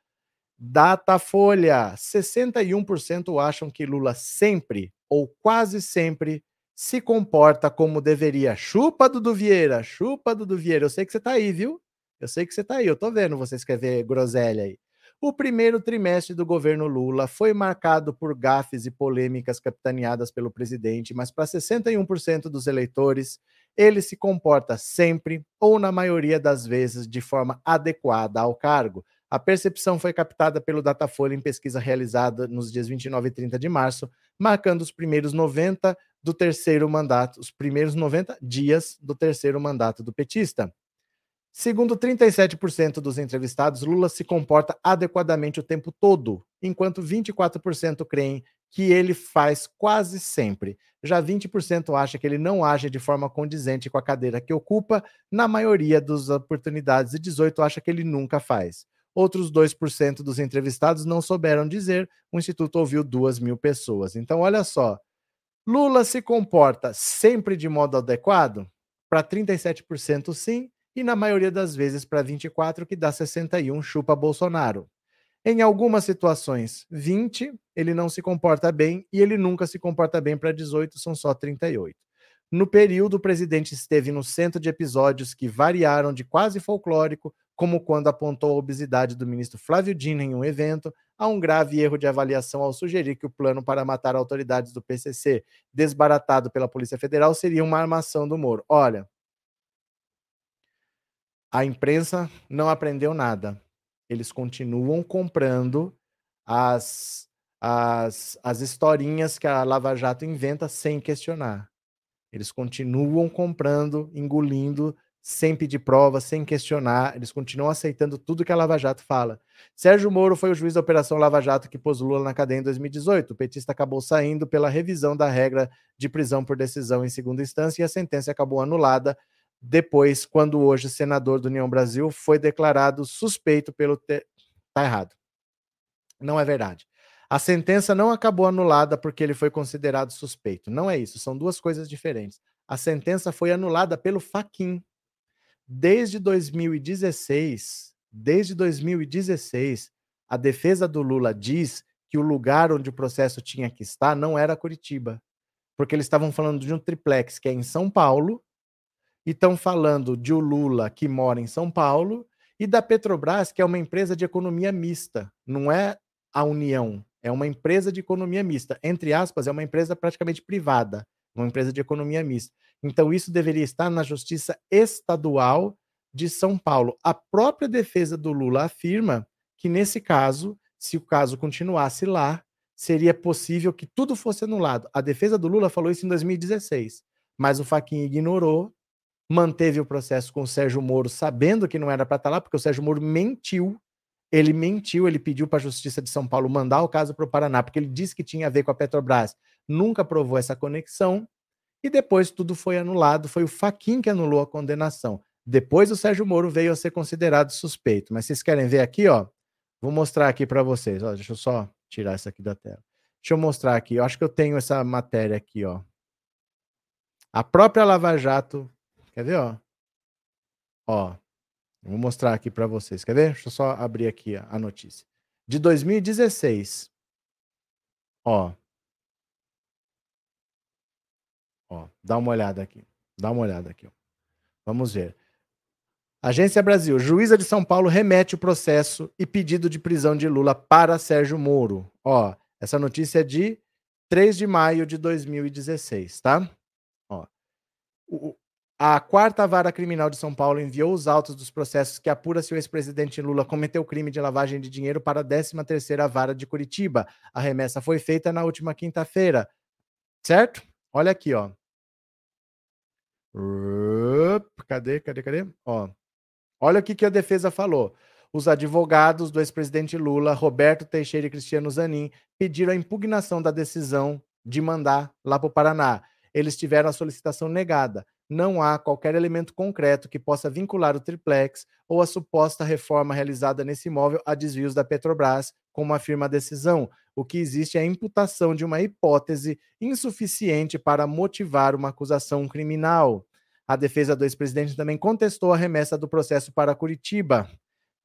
Datafolha: 61% acham que Lula sempre ou quase sempre se comporta como deveria. Chupa, Dudu Vieira, chupa, Dudu Vieira. Eu sei que você tá aí, viu? Eu sei que você tá aí. Eu tô vendo você escrever groselha aí. O primeiro trimestre do governo Lula foi marcado por gafes e polêmicas capitaneadas pelo presidente, mas para 61% dos eleitores, ele se comporta sempre, ou na maioria das vezes, de forma adequada ao cargo. A percepção foi captada pelo Datafolha em pesquisa realizada nos dias 29 e 30 de março, marcando os primeiros 90 do terceiro mandato, os primeiros 90 dias do terceiro mandato do petista. Segundo 37% dos entrevistados, Lula se comporta adequadamente o tempo todo, enquanto 24% creem que ele faz quase sempre. Já 20% acha que ele não age de forma condizente com a cadeira que ocupa, na maioria das oportunidades, e 18% acha que ele nunca faz. Outros 2% dos entrevistados não souberam dizer, o Instituto ouviu 2 mil pessoas. Então, olha só, Lula se comporta sempre de modo adequado? Para 37% sim, e na maioria das vezes para 24, que dá 61, chupa Bolsonaro. Em algumas situações, 20, ele não se comporta bem e ele nunca se comporta bem para 18, são só 38. No período, o presidente esteve no centro de episódios que variaram de quase folclórico, como quando apontou a obesidade do ministro Flávio Dino em um evento, a um grave erro de avaliação ao sugerir que o plano para matar autoridades do PCC, desbaratado pela Polícia Federal, seria uma armação do Moro. Olha, a imprensa não aprendeu nada. Eles continuam comprando as, as, as historinhas que a Lava Jato inventa sem questionar. Eles continuam comprando, engolindo, sem pedir prova, sem questionar. Eles continuam aceitando tudo que a Lava Jato fala. Sérgio Moro foi o juiz da Operação Lava Jato que pôs Lula na cadeia em 2018. O petista acabou saindo pela revisão da regra de prisão por decisão em segunda instância e a sentença acabou anulada depois, quando hoje senador do União Brasil foi declarado suspeito pelo. Te... Tá errado. Não é verdade. A sentença não acabou anulada porque ele foi considerado suspeito. Não é isso, são duas coisas diferentes. A sentença foi anulada pelo Faquin. Desde 2016, desde 2016, a defesa do Lula diz que o lugar onde o processo tinha que estar não era Curitiba, porque eles estavam falando de um triplex que é em São Paulo estão falando de o Lula que mora em São Paulo e da Petrobras, que é uma empresa de economia mista, não é a União, é uma empresa de economia mista. Entre aspas, é uma empresa praticamente privada, uma empresa de economia mista. Então, isso deveria estar na Justiça Estadual de São Paulo. A própria defesa do Lula afirma que, nesse caso, se o caso continuasse lá, seria possível que tudo fosse anulado. A defesa do Lula falou isso em 2016, mas o Faquin ignorou manteve o processo com o Sérgio Moro, sabendo que não era para estar tá lá, porque o Sérgio Moro mentiu. Ele mentiu, ele pediu para a Justiça de São Paulo mandar o caso para o Paraná, porque ele disse que tinha a ver com a Petrobras, nunca provou essa conexão. e depois tudo foi anulado. Foi o Faquin que anulou a condenação. Depois o Sérgio Moro veio a ser considerado suspeito. Mas vocês querem ver aqui, ó? Vou mostrar aqui para vocês. Ó, deixa eu só tirar isso aqui da tela. Deixa eu mostrar aqui. Eu acho que eu tenho essa matéria aqui, ó. A própria Lava Jato. Quer ver, ó? Ó. Vou mostrar aqui para vocês. Quer ver? Deixa eu só abrir aqui a notícia. De 2016. Ó. Ó, dá uma olhada aqui. Dá uma olhada aqui. Ó. Vamos ver. Agência Brasil. Juíza de São Paulo remete o processo e pedido de prisão de Lula para Sérgio Moro. Ó, essa notícia é de 3 de maio de 2016, tá? Ó. O, a quarta vara criminal de São Paulo enviou os autos dos processos que apura se o ex-presidente Lula cometeu crime de lavagem de dinheiro para a 13ª vara de Curitiba. A remessa foi feita na última quinta-feira. Certo? Olha aqui, ó. Cadê, cadê, cadê? Ó. Olha o que, que a defesa falou. Os advogados do ex-presidente Lula, Roberto Teixeira e Cristiano Zanin, pediram a impugnação da decisão de mandar lá para o Paraná. Eles tiveram a solicitação negada não há qualquer elemento concreto que possa vincular o triplex ou a suposta reforma realizada nesse imóvel a desvios da Petrobras, como afirma a decisão. O que existe é a imputação de uma hipótese insuficiente para motivar uma acusação criminal. A defesa do ex-presidente também contestou a remessa do processo para Curitiba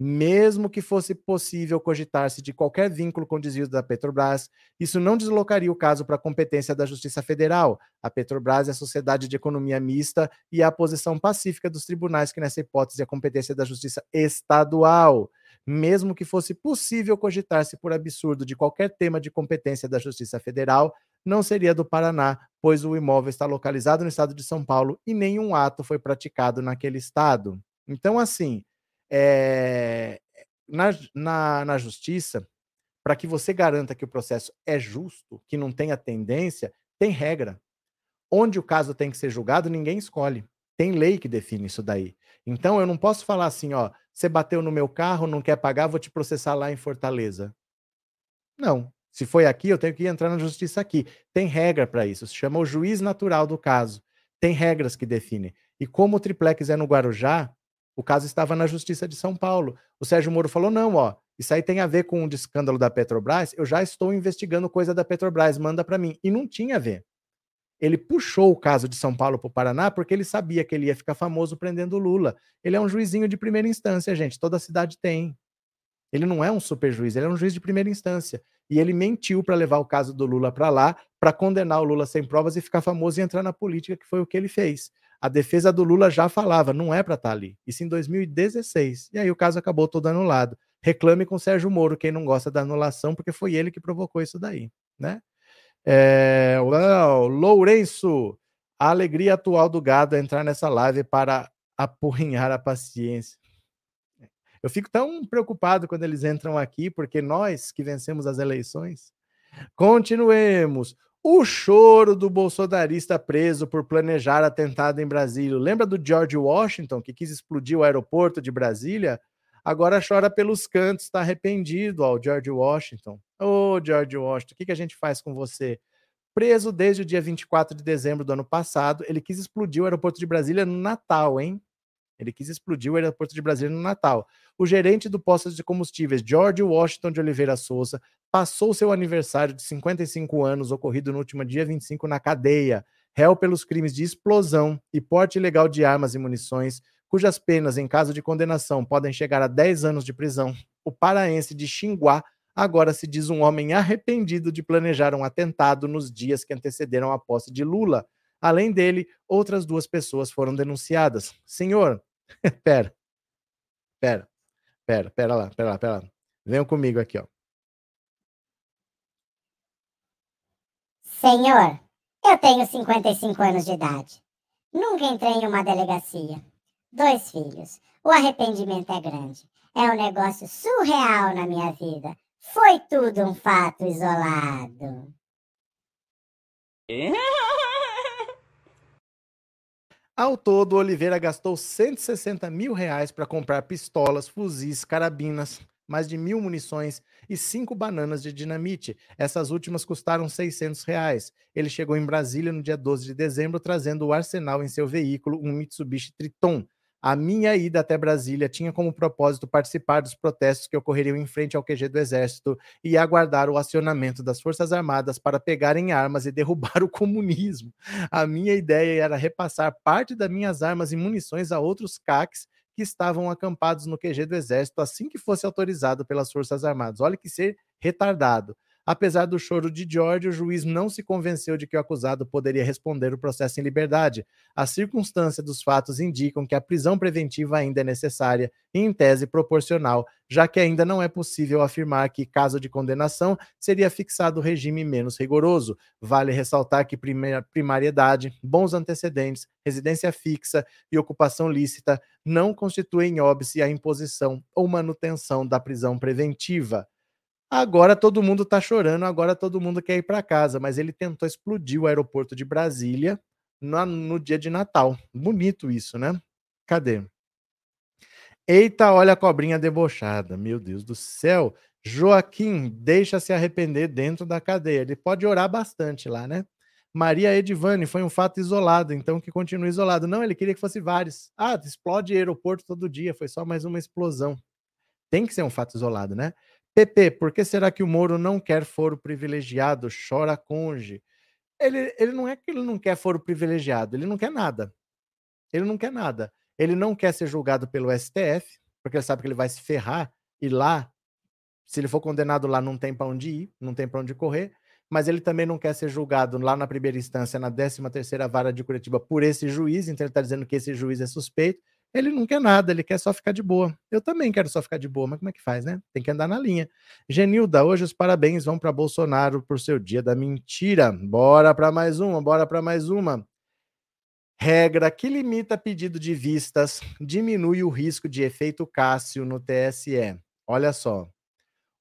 mesmo que fosse possível cogitar-se de qualquer vínculo com desvios da Petrobras, isso não deslocaria o caso para a competência da Justiça Federal. A Petrobras é a sociedade de economia mista e a posição pacífica dos tribunais que, nessa hipótese, é a competência da Justiça Estadual. Mesmo que fosse possível cogitar-se por absurdo de qualquer tema de competência da Justiça Federal, não seria do Paraná, pois o imóvel está localizado no estado de São Paulo e nenhum ato foi praticado naquele estado. Então, assim, é, na, na, na justiça, para que você garanta que o processo é justo, que não tenha tendência, tem regra. Onde o caso tem que ser julgado, ninguém escolhe. Tem lei que define isso daí. Então eu não posso falar assim, ó, você bateu no meu carro, não quer pagar, vou te processar lá em Fortaleza. Não. Se foi aqui, eu tenho que entrar na justiça aqui. Tem regra para isso. Se chama o juiz natural do caso. Tem regras que definem. E como o triplex é no Guarujá, o caso estava na Justiça de São Paulo. O Sérgio Moro falou: não, ó, isso aí tem a ver com o um escândalo da Petrobras. Eu já estou investigando coisa da Petrobras, manda para mim. E não tinha a ver. Ele puxou o caso de São Paulo para o Paraná porque ele sabia que ele ia ficar famoso prendendo Lula. Ele é um juizinho de primeira instância, gente. Toda cidade tem. Ele não é um super juiz, ele é um juiz de primeira instância. E ele mentiu para levar o caso do Lula para lá, para condenar o Lula sem provas e ficar famoso e entrar na política, que foi o que ele fez a defesa do Lula já falava, não é para estar tá ali. Isso em 2016. E aí o caso acabou todo anulado. Reclame com Sérgio Moro, quem não gosta da anulação, porque foi ele que provocou isso daí, né? É, Lourenço, a alegria atual do gado é entrar nessa live para apurrinhar a paciência. Eu fico tão preocupado quando eles entram aqui, porque nós que vencemos as eleições. Continuemos. O choro do bolsonarista preso por planejar atentado em Brasília. Lembra do George Washington, que quis explodir o aeroporto de Brasília? Agora chora pelos cantos, está arrependido, ó, o George Washington. Ô, oh, George Washington, o que, que a gente faz com você? Preso desde o dia 24 de dezembro do ano passado, ele quis explodir o aeroporto de Brasília no Natal, hein? Ele quis explodir o aeroporto de Brasília no Natal. O gerente do posto de combustíveis, George Washington de Oliveira Souza, passou seu aniversário de 55 anos, ocorrido no último dia 25, na cadeia, réu pelos crimes de explosão e porte ilegal de armas e munições, cujas penas, em caso de condenação, podem chegar a 10 anos de prisão. O paraense de Xinguá agora se diz um homem arrependido de planejar um atentado nos dias que antecederam a posse de Lula. Além dele, outras duas pessoas foram denunciadas. Senhor, pera, pera, pera, pera lá, pera lá, pera lá. Venham comigo aqui, ó. Senhor, eu tenho 55 anos de idade. Nunca entrei em uma delegacia. Dois filhos. O arrependimento é grande. É um negócio surreal na minha vida. Foi tudo um fato isolado. Ao todo, Oliveira gastou 160 mil reais para comprar pistolas, fuzis, carabinas, mais de mil munições e cinco bananas de dinamite. Essas últimas custaram 600 reais. Ele chegou em Brasília no dia 12 de dezembro, trazendo o arsenal em seu veículo, um Mitsubishi Triton. A minha ida até Brasília tinha como propósito participar dos protestos que ocorreriam em frente ao QG do Exército e aguardar o acionamento das Forças Armadas para pegarem armas e derrubar o comunismo. A minha ideia era repassar parte das minhas armas e munições a outros CACs que estavam acampados no QG do Exército assim que fosse autorizado pelas Forças Armadas. Olha que ser retardado. Apesar do choro de George, o juiz não se convenceu de que o acusado poderia responder o processo em liberdade. A circunstância dos fatos indicam que a prisão preventiva ainda é necessária e, em tese, proporcional, já que ainda não é possível afirmar que, caso de condenação, seria fixado o regime menos rigoroso. Vale ressaltar que primariedade, bons antecedentes, residência fixa e ocupação lícita não constituem óbice a imposição ou manutenção da prisão preventiva. Agora todo mundo está chorando, agora todo mundo quer ir para casa, mas ele tentou explodir o aeroporto de Brasília no, no dia de Natal. Bonito isso, né? Cadê? Eita, olha a cobrinha debochada. Meu Deus do céu. Joaquim, deixa se arrepender dentro da cadeia. Ele pode orar bastante lá, né? Maria Edivane, foi um fato isolado, então que continue isolado. Não, ele queria que fosse vários. Ah, explode aeroporto todo dia, foi só mais uma explosão. Tem que ser um fato isolado, né? PP, por que será que o Moro não quer foro privilegiado? Chora conge. Ele, ele não é que ele não quer foro privilegiado, ele não quer nada. Ele não quer nada. Ele não quer ser julgado pelo STF, porque ele sabe que ele vai se ferrar e lá, se ele for condenado lá, não tem para onde ir, não tem para onde correr. Mas ele também não quer ser julgado lá na primeira instância, na 13 terceira vara de Curitiba, por esse juiz. Então ele está dizendo que esse juiz é suspeito. Ele não quer nada, ele quer só ficar de boa. Eu também quero só ficar de boa, mas como é que faz, né? Tem que andar na linha. Genilda, hoje os parabéns vão para Bolsonaro por seu dia da mentira. Bora para mais uma, bora para mais uma. Regra que limita pedido de vistas diminui o risco de efeito Cássio no TSE. Olha só.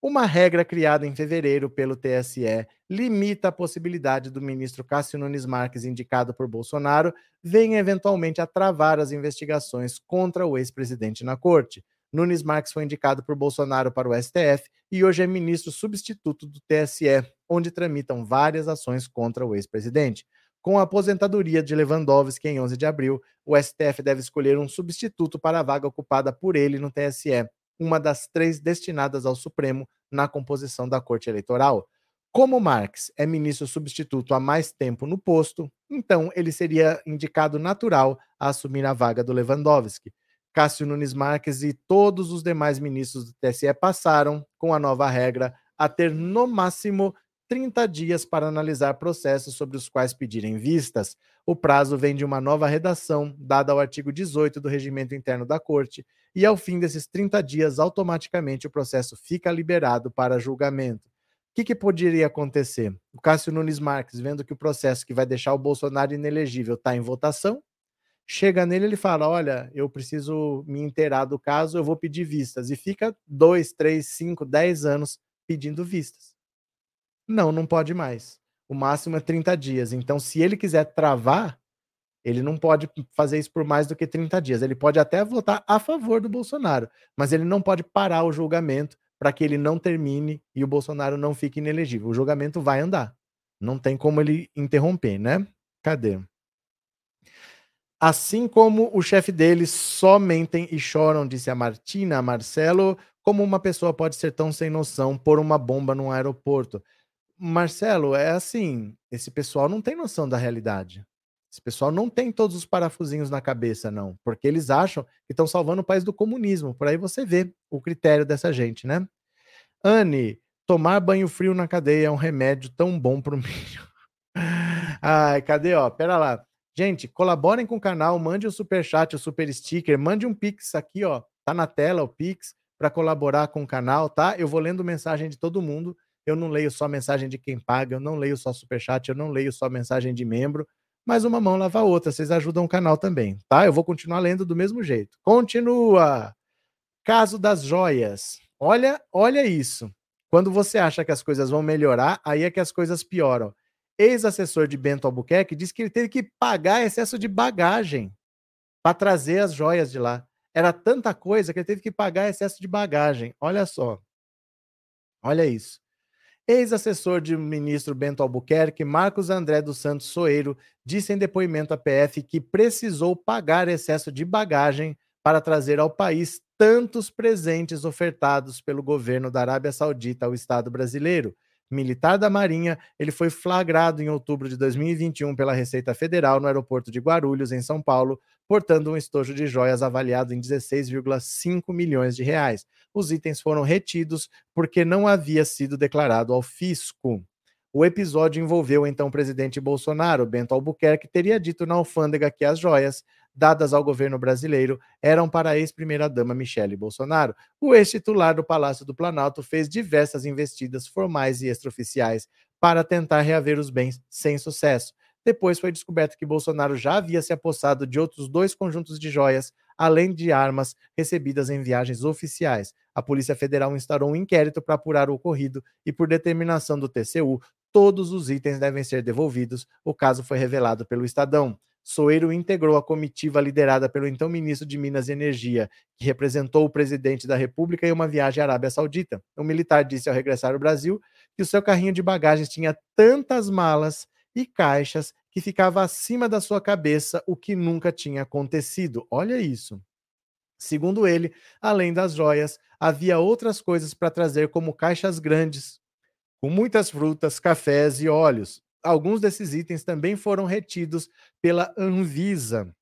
Uma regra criada em fevereiro pelo TSE limita a possibilidade do ministro Cássio Nunes Marques, indicado por Bolsonaro, venha eventualmente a travar as investigações contra o ex-presidente na corte. Nunes Marques foi indicado por Bolsonaro para o STF e hoje é ministro substituto do TSE, onde tramitam várias ações contra o ex-presidente. Com a aposentadoria de Lewandowski em 11 de abril, o STF deve escolher um substituto para a vaga ocupada por ele no TSE uma das três destinadas ao Supremo na composição da Corte Eleitoral. Como Marx é ministro substituto há mais tempo no posto, então ele seria indicado natural a assumir a vaga do Lewandowski. Cássio Nunes Marques e todos os demais ministros do TSE passaram, com a nova regra, a ter no máximo 30 dias para analisar processos sobre os quais pedirem vistas. O prazo vem de uma nova redação, dada ao artigo 18 do Regimento Interno da Corte, e ao fim desses 30 dias, automaticamente o processo fica liberado para julgamento. O que, que poderia acontecer? O Cássio Nunes Marques, vendo que o processo que vai deixar o Bolsonaro inelegível está em votação, chega nele e ele fala: Olha, eu preciso me inteirar do caso, eu vou pedir vistas. E fica dois, três, cinco, dez anos pedindo vistas. Não, não pode mais. O máximo é 30 dias. Então, se ele quiser travar, ele não pode fazer isso por mais do que 30 dias. Ele pode até votar a favor do Bolsonaro, mas ele não pode parar o julgamento para que ele não termine e o Bolsonaro não fique inelegível. O julgamento vai andar. Não tem como ele interromper, né? Cadê? Assim como o chefe deles só mentem e choram, disse a Martina Marcelo, como uma pessoa pode ser tão sem noção por uma bomba num aeroporto? Marcelo, é assim, esse pessoal não tem noção da realidade. Esse pessoal não tem todos os parafusinhos na cabeça, não, porque eles acham que estão salvando o país do comunismo. Por aí você vê o critério dessa gente, né? Anne, tomar banho frio na cadeia é um remédio tão bom para o milho. Ai, cadê, ó? Pera lá. Gente, colaborem com o canal, mande o super chat, o super sticker, mande um pix aqui, ó. Tá na tela o pix para colaborar com o canal, tá? Eu vou lendo mensagem de todo mundo. Eu não leio só mensagem de quem paga, eu não leio só super chat, eu não leio só mensagem de membro mas uma mão lava a outra. Vocês ajudam o canal também, tá? Eu vou continuar lendo do mesmo jeito. Continua. Caso das joias. Olha, olha isso. Quando você acha que as coisas vão melhorar, aí é que as coisas pioram. Ex-assessor de Bento Albuquerque disse que ele teve que pagar excesso de bagagem para trazer as joias de lá. Era tanta coisa que ele teve que pagar excesso de bagagem. Olha só. Olha isso. Ex-assessor de ministro Bento Albuquerque, Marcos André dos Santos Soeiro, disse em depoimento à PF que precisou pagar excesso de bagagem para trazer ao país tantos presentes ofertados pelo governo da Arábia Saudita ao Estado brasileiro. Militar da Marinha, ele foi flagrado em outubro de 2021 pela Receita Federal no aeroporto de Guarulhos, em São Paulo, portando um estojo de joias avaliado em 16,5 milhões de reais. Os itens foram retidos porque não havia sido declarado ao fisco. O episódio envolveu então o presidente Bolsonaro. Bento Albuquerque teria dito na alfândega que as joias dadas ao governo brasileiro eram para a ex-primeira-dama Michele Bolsonaro. O ex-titular do Palácio do Planalto fez diversas investidas formais e extraoficiais para tentar reaver os bens sem sucesso. Depois foi descoberto que Bolsonaro já havia se apossado de outros dois conjuntos de joias, além de armas recebidas em viagens oficiais. A Polícia Federal instaurou um inquérito para apurar o ocorrido e, por determinação do TCU, todos os itens devem ser devolvidos. O caso foi revelado pelo Estadão. Soeiro integrou a comitiva liderada pelo então ministro de Minas e Energia, que representou o presidente da República em uma viagem à Arábia Saudita. O militar disse ao regressar ao Brasil que o seu carrinho de bagagens tinha tantas malas e caixas que ficava acima da sua cabeça, o que nunca tinha acontecido. Olha isso. Segundo ele, além das joias, havia outras coisas para trazer, como caixas grandes, com muitas frutas, cafés e óleos. Alguns desses itens também foram retidos pela Anvisa.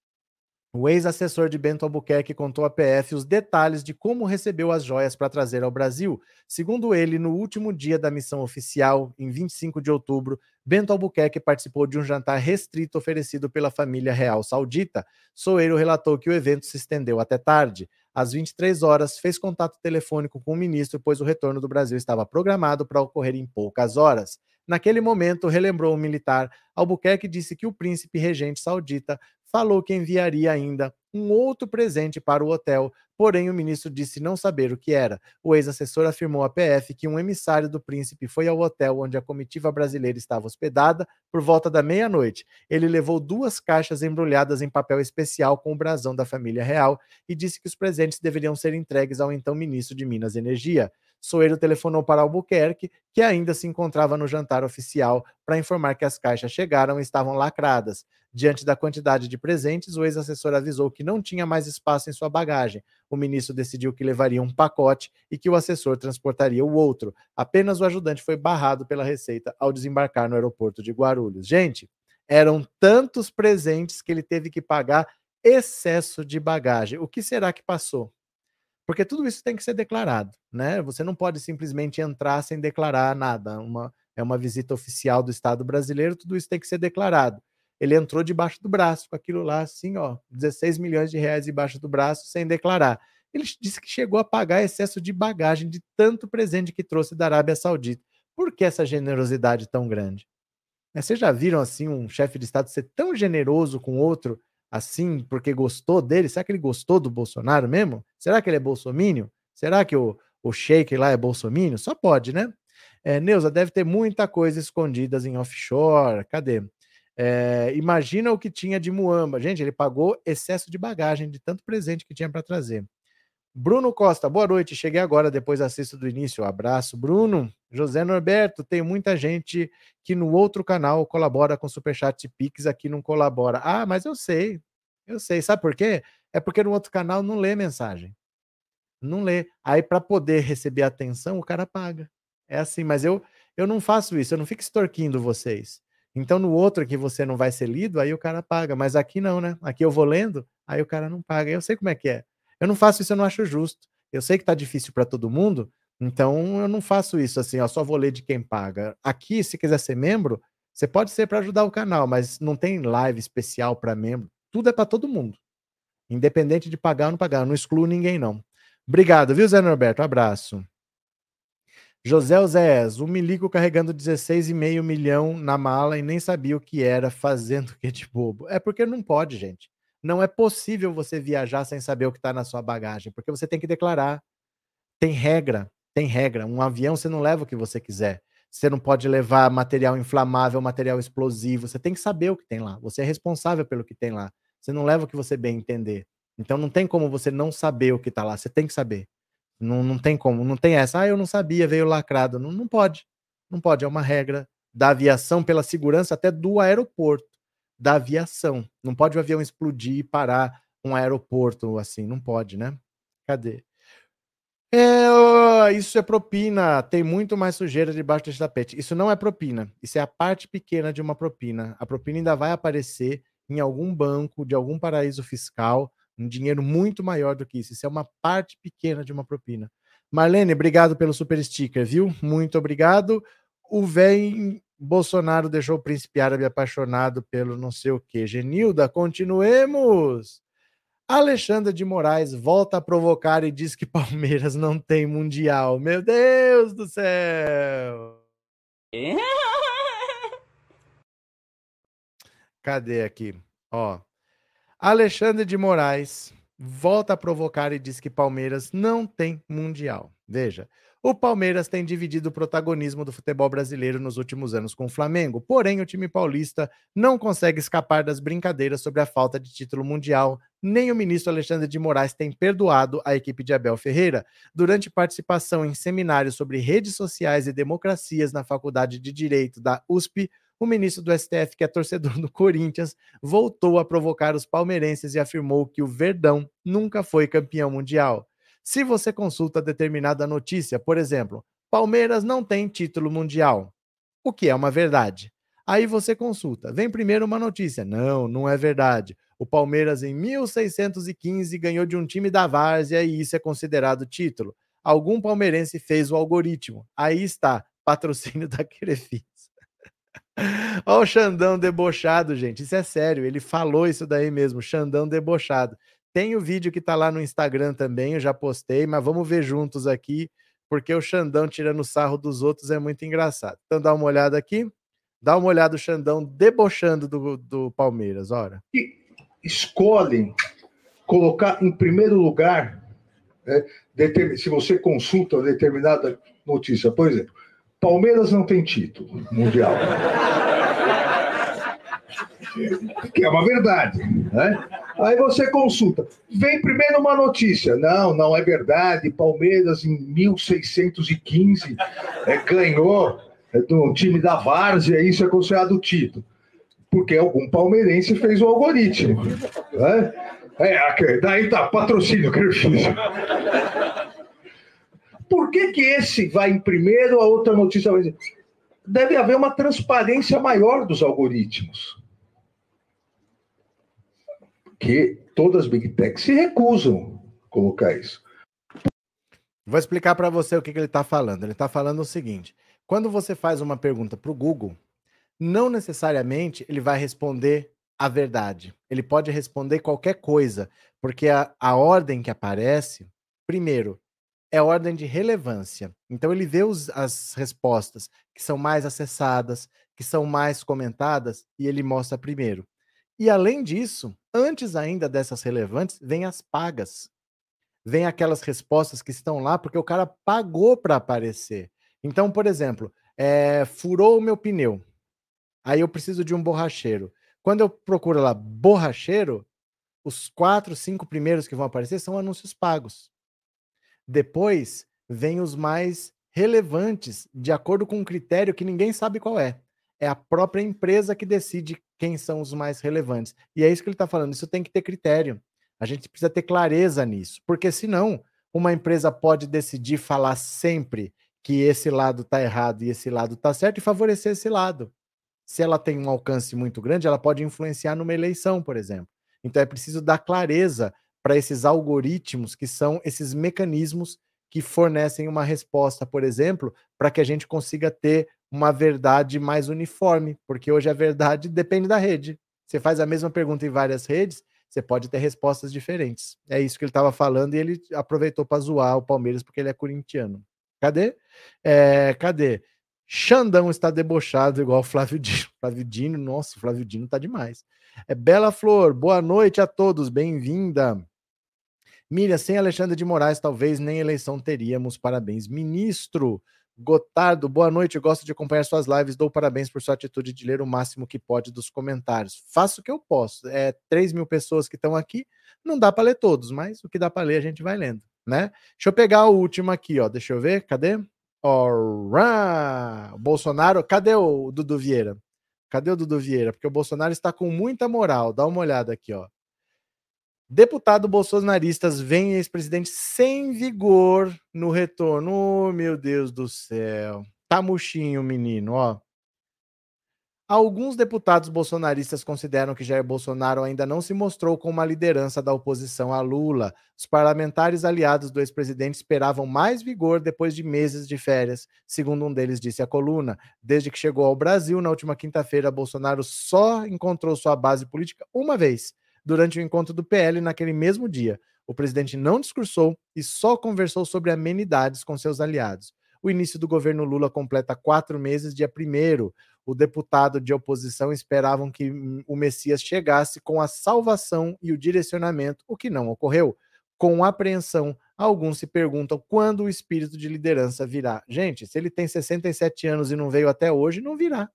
O ex-assessor de Bento Albuquerque contou à PF os detalhes de como recebeu as joias para trazer ao Brasil. Segundo ele, no último dia da missão oficial, em 25 de outubro, Bento Albuquerque participou de um jantar restrito oferecido pela família real saudita. Soeiro relatou que o evento se estendeu até tarde. Às 23 horas, fez contato telefônico com o ministro, pois o retorno do Brasil estava programado para ocorrer em poucas horas. Naquele momento, relembrou o militar, Albuquerque disse que o príncipe regente saudita falou que enviaria ainda um outro presente para o hotel, porém o ministro disse não saber o que era. O ex-assessor afirmou à PF que um emissário do príncipe foi ao hotel onde a comitiva brasileira estava hospedada por volta da meia-noite. Ele levou duas caixas embrulhadas em papel especial com o brasão da família real e disse que os presentes deveriam ser entregues ao então ministro de Minas e Energia. Soeiro telefonou para Albuquerque, que ainda se encontrava no jantar oficial, para informar que as caixas chegaram e estavam lacradas. Diante da quantidade de presentes, o ex-assessor avisou que não tinha mais espaço em sua bagagem. O ministro decidiu que levaria um pacote e que o assessor transportaria o outro. Apenas o ajudante foi barrado pela Receita ao desembarcar no aeroporto de Guarulhos. Gente, eram tantos presentes que ele teve que pagar excesso de bagagem. O que será que passou? Porque tudo isso tem que ser declarado, né? Você não pode simplesmente entrar sem declarar nada. Uma, é uma visita oficial do Estado brasileiro, tudo isso tem que ser declarado. Ele entrou debaixo do braço com aquilo lá, assim, ó, 16 milhões de reais debaixo do braço, sem declarar. Ele disse que chegou a pagar excesso de bagagem de tanto presente que trouxe da Arábia Saudita. Por que essa generosidade tão grande? Vocês já viram assim um chefe de Estado ser tão generoso com outro assim porque gostou dele? Será que ele gostou do Bolsonaro mesmo? Será que ele é bolsomínio? Será que o, o Sheik lá é bolsomínio? Só pode, né? É, Neuza, deve ter muita coisa escondida em offshore. Cadê? É, imagina o que tinha de Muamba. Gente, ele pagou excesso de bagagem, de tanto presente que tinha para trazer. Bruno Costa, boa noite. Cheguei agora, depois assisto do início. abraço, Bruno. José Norberto, tem muita gente que no outro canal colabora com Superchat e Pix, aqui não colabora. Ah, mas eu sei. Eu sei. Sabe por quê? É porque no outro canal não lê mensagem. Não lê. Aí, para poder receber atenção, o cara paga. É assim, mas eu, eu não faço isso, eu não fico extorquindo vocês. Então, no outro que você não vai ser lido, aí o cara paga. Mas aqui não, né? Aqui eu vou lendo, aí o cara não paga. Eu sei como é que é. Eu não faço isso, eu não acho justo. Eu sei que tá difícil para todo mundo, então eu não faço isso assim, ó, só vou ler de quem paga. Aqui, se quiser ser membro, você pode ser para ajudar o canal, mas não tem live especial para membro. Tudo é para todo mundo. Independente de pagar ou não pagar, eu não excluo ninguém não. Obrigado, viu, Zé Norberto? Abraço. José Osés, o milico carregando 16,5 milhão na mala e nem sabia o que era, fazendo que de bobo. É porque não pode, gente. Não é possível você viajar sem saber o que está na sua bagagem, porque você tem que declarar. Tem regra, tem regra. Um avião você não leva o que você quiser. Você não pode levar material inflamável, material explosivo. Você tem que saber o que tem lá. Você é responsável pelo que tem lá. Você não leva o que você bem entender. Então não tem como você não saber o que está lá, você tem que saber. Não, não tem como, não tem essa, ah, eu não sabia, veio lacrado. Não, não pode, não pode, é uma regra da aviação pela segurança até do aeroporto, da aviação. Não pode o avião explodir e parar um aeroporto assim, não pode, né? Cadê? É, isso é propina. Tem muito mais sujeira debaixo desse tapete. Isso não é propina. Isso é a parte pequena de uma propina. A propina ainda vai aparecer em algum banco de algum paraíso fiscal, um dinheiro muito maior do que isso. Isso é uma parte pequena de uma propina. Marlene, obrigado pelo super sticker, viu? Muito obrigado. O velho Bolsonaro deixou o príncipe árabe apaixonado pelo não sei o que. Genilda, continuemos. Alexandre de Moraes volta a provocar e diz que Palmeiras não tem mundial. Meu Deus do céu! Cadê aqui? Ó. Alexandre de Moraes volta a provocar e diz que Palmeiras não tem mundial. Veja, o Palmeiras tem dividido o protagonismo do futebol brasileiro nos últimos anos com o Flamengo, porém o time paulista não consegue escapar das brincadeiras sobre a falta de título mundial. Nem o ministro Alexandre de Moraes tem perdoado a equipe de Abel Ferreira. Durante participação em seminários sobre redes sociais e democracias na Faculdade de Direito da USP, o ministro do STF, que é torcedor do Corinthians, voltou a provocar os palmeirenses e afirmou que o Verdão nunca foi campeão mundial. Se você consulta determinada notícia, por exemplo, Palmeiras não tem título mundial, o que é uma verdade. Aí você consulta. Vem primeiro uma notícia. Não, não é verdade. O Palmeiras em 1615 ganhou de um time da Várzea e isso é considerado título. Algum palmeirense fez o algoritmo. Aí está, patrocínio da Crefisa. Olha o Xandão debochado, gente. Isso é sério. Ele falou isso daí mesmo. Xandão debochado. Tem o vídeo que tá lá no Instagram também, eu já postei, mas vamos ver juntos aqui, porque o Xandão tirando sarro dos outros é muito engraçado. Então dá uma olhada aqui. Dá uma olhada o Xandão debochando do, do Palmeiras, ora. E escolhem colocar em primeiro lugar, né, se você consulta determinada notícia, por exemplo, Palmeiras não tem título mundial. que é uma verdade, né? Aí você consulta. Vem primeiro uma notícia. Não, não é verdade. Palmeiras, em 1615, é, ganhou é, do time da Várzea, isso é considerado título. Porque algum palmeirense fez o algoritmo. Né? É, daí tá patrocínio, Crefisa. Por que, que esse vai em primeiro, a outra notícia vai? Deve haver uma transparência maior dos algoritmos que todas as big techs se recusam a colocar isso. Vou explicar para você o que, que ele está falando. Ele está falando o seguinte: quando você faz uma pergunta para o Google, não necessariamente ele vai responder a verdade. Ele pode responder qualquer coisa, porque a, a ordem que aparece, primeiro, é ordem de relevância. Então ele vê os, as respostas que são mais acessadas, que são mais comentadas, e ele mostra primeiro. E além disso, antes ainda dessas relevantes, vem as pagas. Vem aquelas respostas que estão lá porque o cara pagou para aparecer. Então, por exemplo, é, furou o meu pneu. Aí eu preciso de um borracheiro. Quando eu procuro lá borracheiro, os quatro, cinco primeiros que vão aparecer são anúncios pagos. Depois vem os mais relevantes, de acordo com um critério que ninguém sabe qual é. É a própria empresa que decide quem são os mais relevantes. E é isso que ele está falando. Isso tem que ter critério. A gente precisa ter clareza nisso, porque senão uma empresa pode decidir falar sempre que esse lado está errado e esse lado está certo e favorecer esse lado. Se ela tem um alcance muito grande, ela pode influenciar numa eleição, por exemplo. Então é preciso dar clareza para esses algoritmos que são esses mecanismos que fornecem uma resposta, por exemplo, para que a gente consiga ter uma verdade mais uniforme, porque hoje a verdade depende da rede. Você faz a mesma pergunta em várias redes, você pode ter respostas diferentes. É isso que ele estava falando e ele aproveitou para zoar o Palmeiras porque ele é corintiano. Cadê? É, cadê? Xandão está debochado igual o Flávio Dino. Flávio Dino, nossa, Flávio Dino tá demais. É Bela Flor, boa noite a todos, bem-vinda. Miriam, sem Alexandre de Moraes, talvez nem eleição teríamos. Parabéns, ministro. Gotardo, boa noite. gosto de acompanhar suas lives. Dou parabéns por sua atitude de ler o máximo que pode dos comentários. Faço o que eu posso. É 3 mil pessoas que estão aqui. Não dá para ler todos, mas o que dá para ler a gente vai lendo, né? Deixa eu pegar o último aqui, ó. Deixa eu ver. Cadê? Bolsonaro. Cadê o Dudu Vieira? Cadê o Dudu Vieira? Porque o Bolsonaro está com muita moral. Dá uma olhada aqui, ó. Deputado bolsonaristas vem ex-presidente sem vigor no retorno. Oh, meu Deus do céu. Tá murchinho, menino, ó. Alguns deputados bolsonaristas consideram que Jair Bolsonaro ainda não se mostrou como uma liderança da oposição a Lula. Os parlamentares aliados do ex-presidente esperavam mais vigor depois de meses de férias, segundo um deles disse à coluna. Desde que chegou ao Brasil na última quinta-feira, Bolsonaro só encontrou sua base política uma vez, durante o encontro do PL naquele mesmo dia. O presidente não discursou e só conversou sobre amenidades com seus aliados. O início do governo Lula completa quatro meses, dia primeiro. O deputado de oposição esperavam que o Messias chegasse com a salvação e o direcionamento, o que não ocorreu. Com apreensão, alguns se perguntam quando o espírito de liderança virá. Gente, se ele tem 67 anos e não veio até hoje, não virá.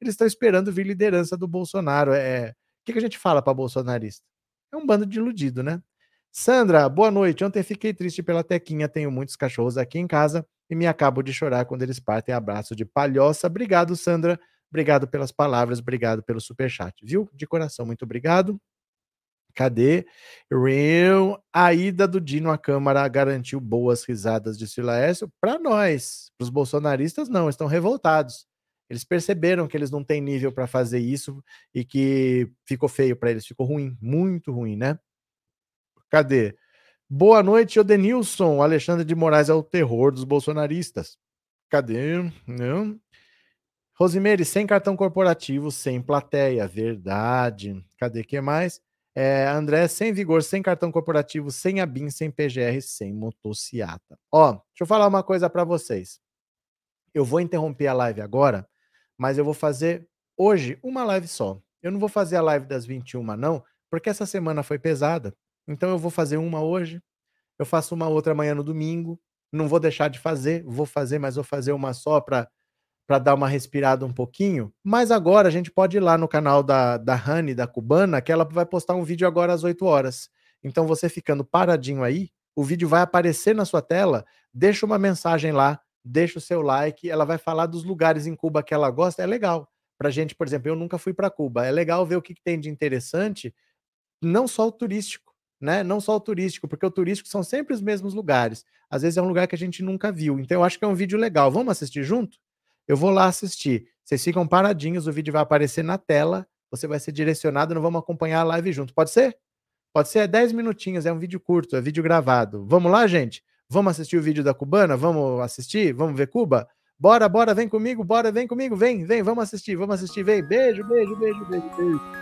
Eles estão esperando vir liderança do Bolsonaro. É, que, que a gente fala para bolsonarista? É um bando de iludido, né? Sandra, boa noite. Ontem fiquei triste pela Tequinha. Tenho muitos cachorros aqui em casa e me acabo de chorar quando eles partem. Abraço de palhoça. Obrigado, Sandra. Obrigado pelas palavras, obrigado pelo superchat, viu? De coração, muito obrigado. Cadê? Eu, a ida do Dino à Câmara garantiu boas risadas de Silaércio para nós. Para os bolsonaristas, não, estão revoltados. Eles perceberam que eles não têm nível para fazer isso e que ficou feio para eles, ficou ruim, muito ruim, né? Cadê? Boa noite, Odenilson. Alexandre de Moraes é o terror dos bolsonaristas. Cadê? Não. Rosimeire, sem cartão corporativo, sem plateia. Verdade. Cadê que mais? É, André, sem vigor, sem cartão corporativo, sem ABIN, sem PGR, sem motociata. Ó, deixa eu falar uma coisa para vocês. Eu vou interromper a live agora mas eu vou fazer hoje uma live só. Eu não vou fazer a live das 21, não, porque essa semana foi pesada. Então eu vou fazer uma hoje, eu faço uma outra amanhã no domingo. Não vou deixar de fazer, vou fazer, mas vou fazer uma só para para dar uma respirada um pouquinho. Mas agora a gente pode ir lá no canal da, da Rani, da Cubana, que ela vai postar um vídeo agora às 8 horas. Então você ficando paradinho aí, o vídeo vai aparecer na sua tela, deixa uma mensagem lá deixa o seu like. Ela vai falar dos lugares em Cuba que ela gosta. É legal. Para gente, por exemplo, eu nunca fui para Cuba. É legal ver o que, que tem de interessante, não só o turístico, né? Não só o turístico, porque o turístico são sempre os mesmos lugares. Às vezes é um lugar que a gente nunca viu. Então eu acho que é um vídeo legal. Vamos assistir junto? Eu vou lá assistir. Vocês ficam paradinhos, o vídeo vai aparecer na tela, você vai ser direcionado, não vamos acompanhar a live junto. Pode ser? Pode ser, é 10 minutinhos, é um vídeo curto, é vídeo gravado. Vamos lá, gente? Vamos assistir o vídeo da cubana? Vamos assistir? Vamos ver Cuba? Bora, bora, vem comigo, bora, vem comigo, vem, vem, vamos assistir, vamos assistir, vem. Beijo, beijo, beijo, beijo, beijo.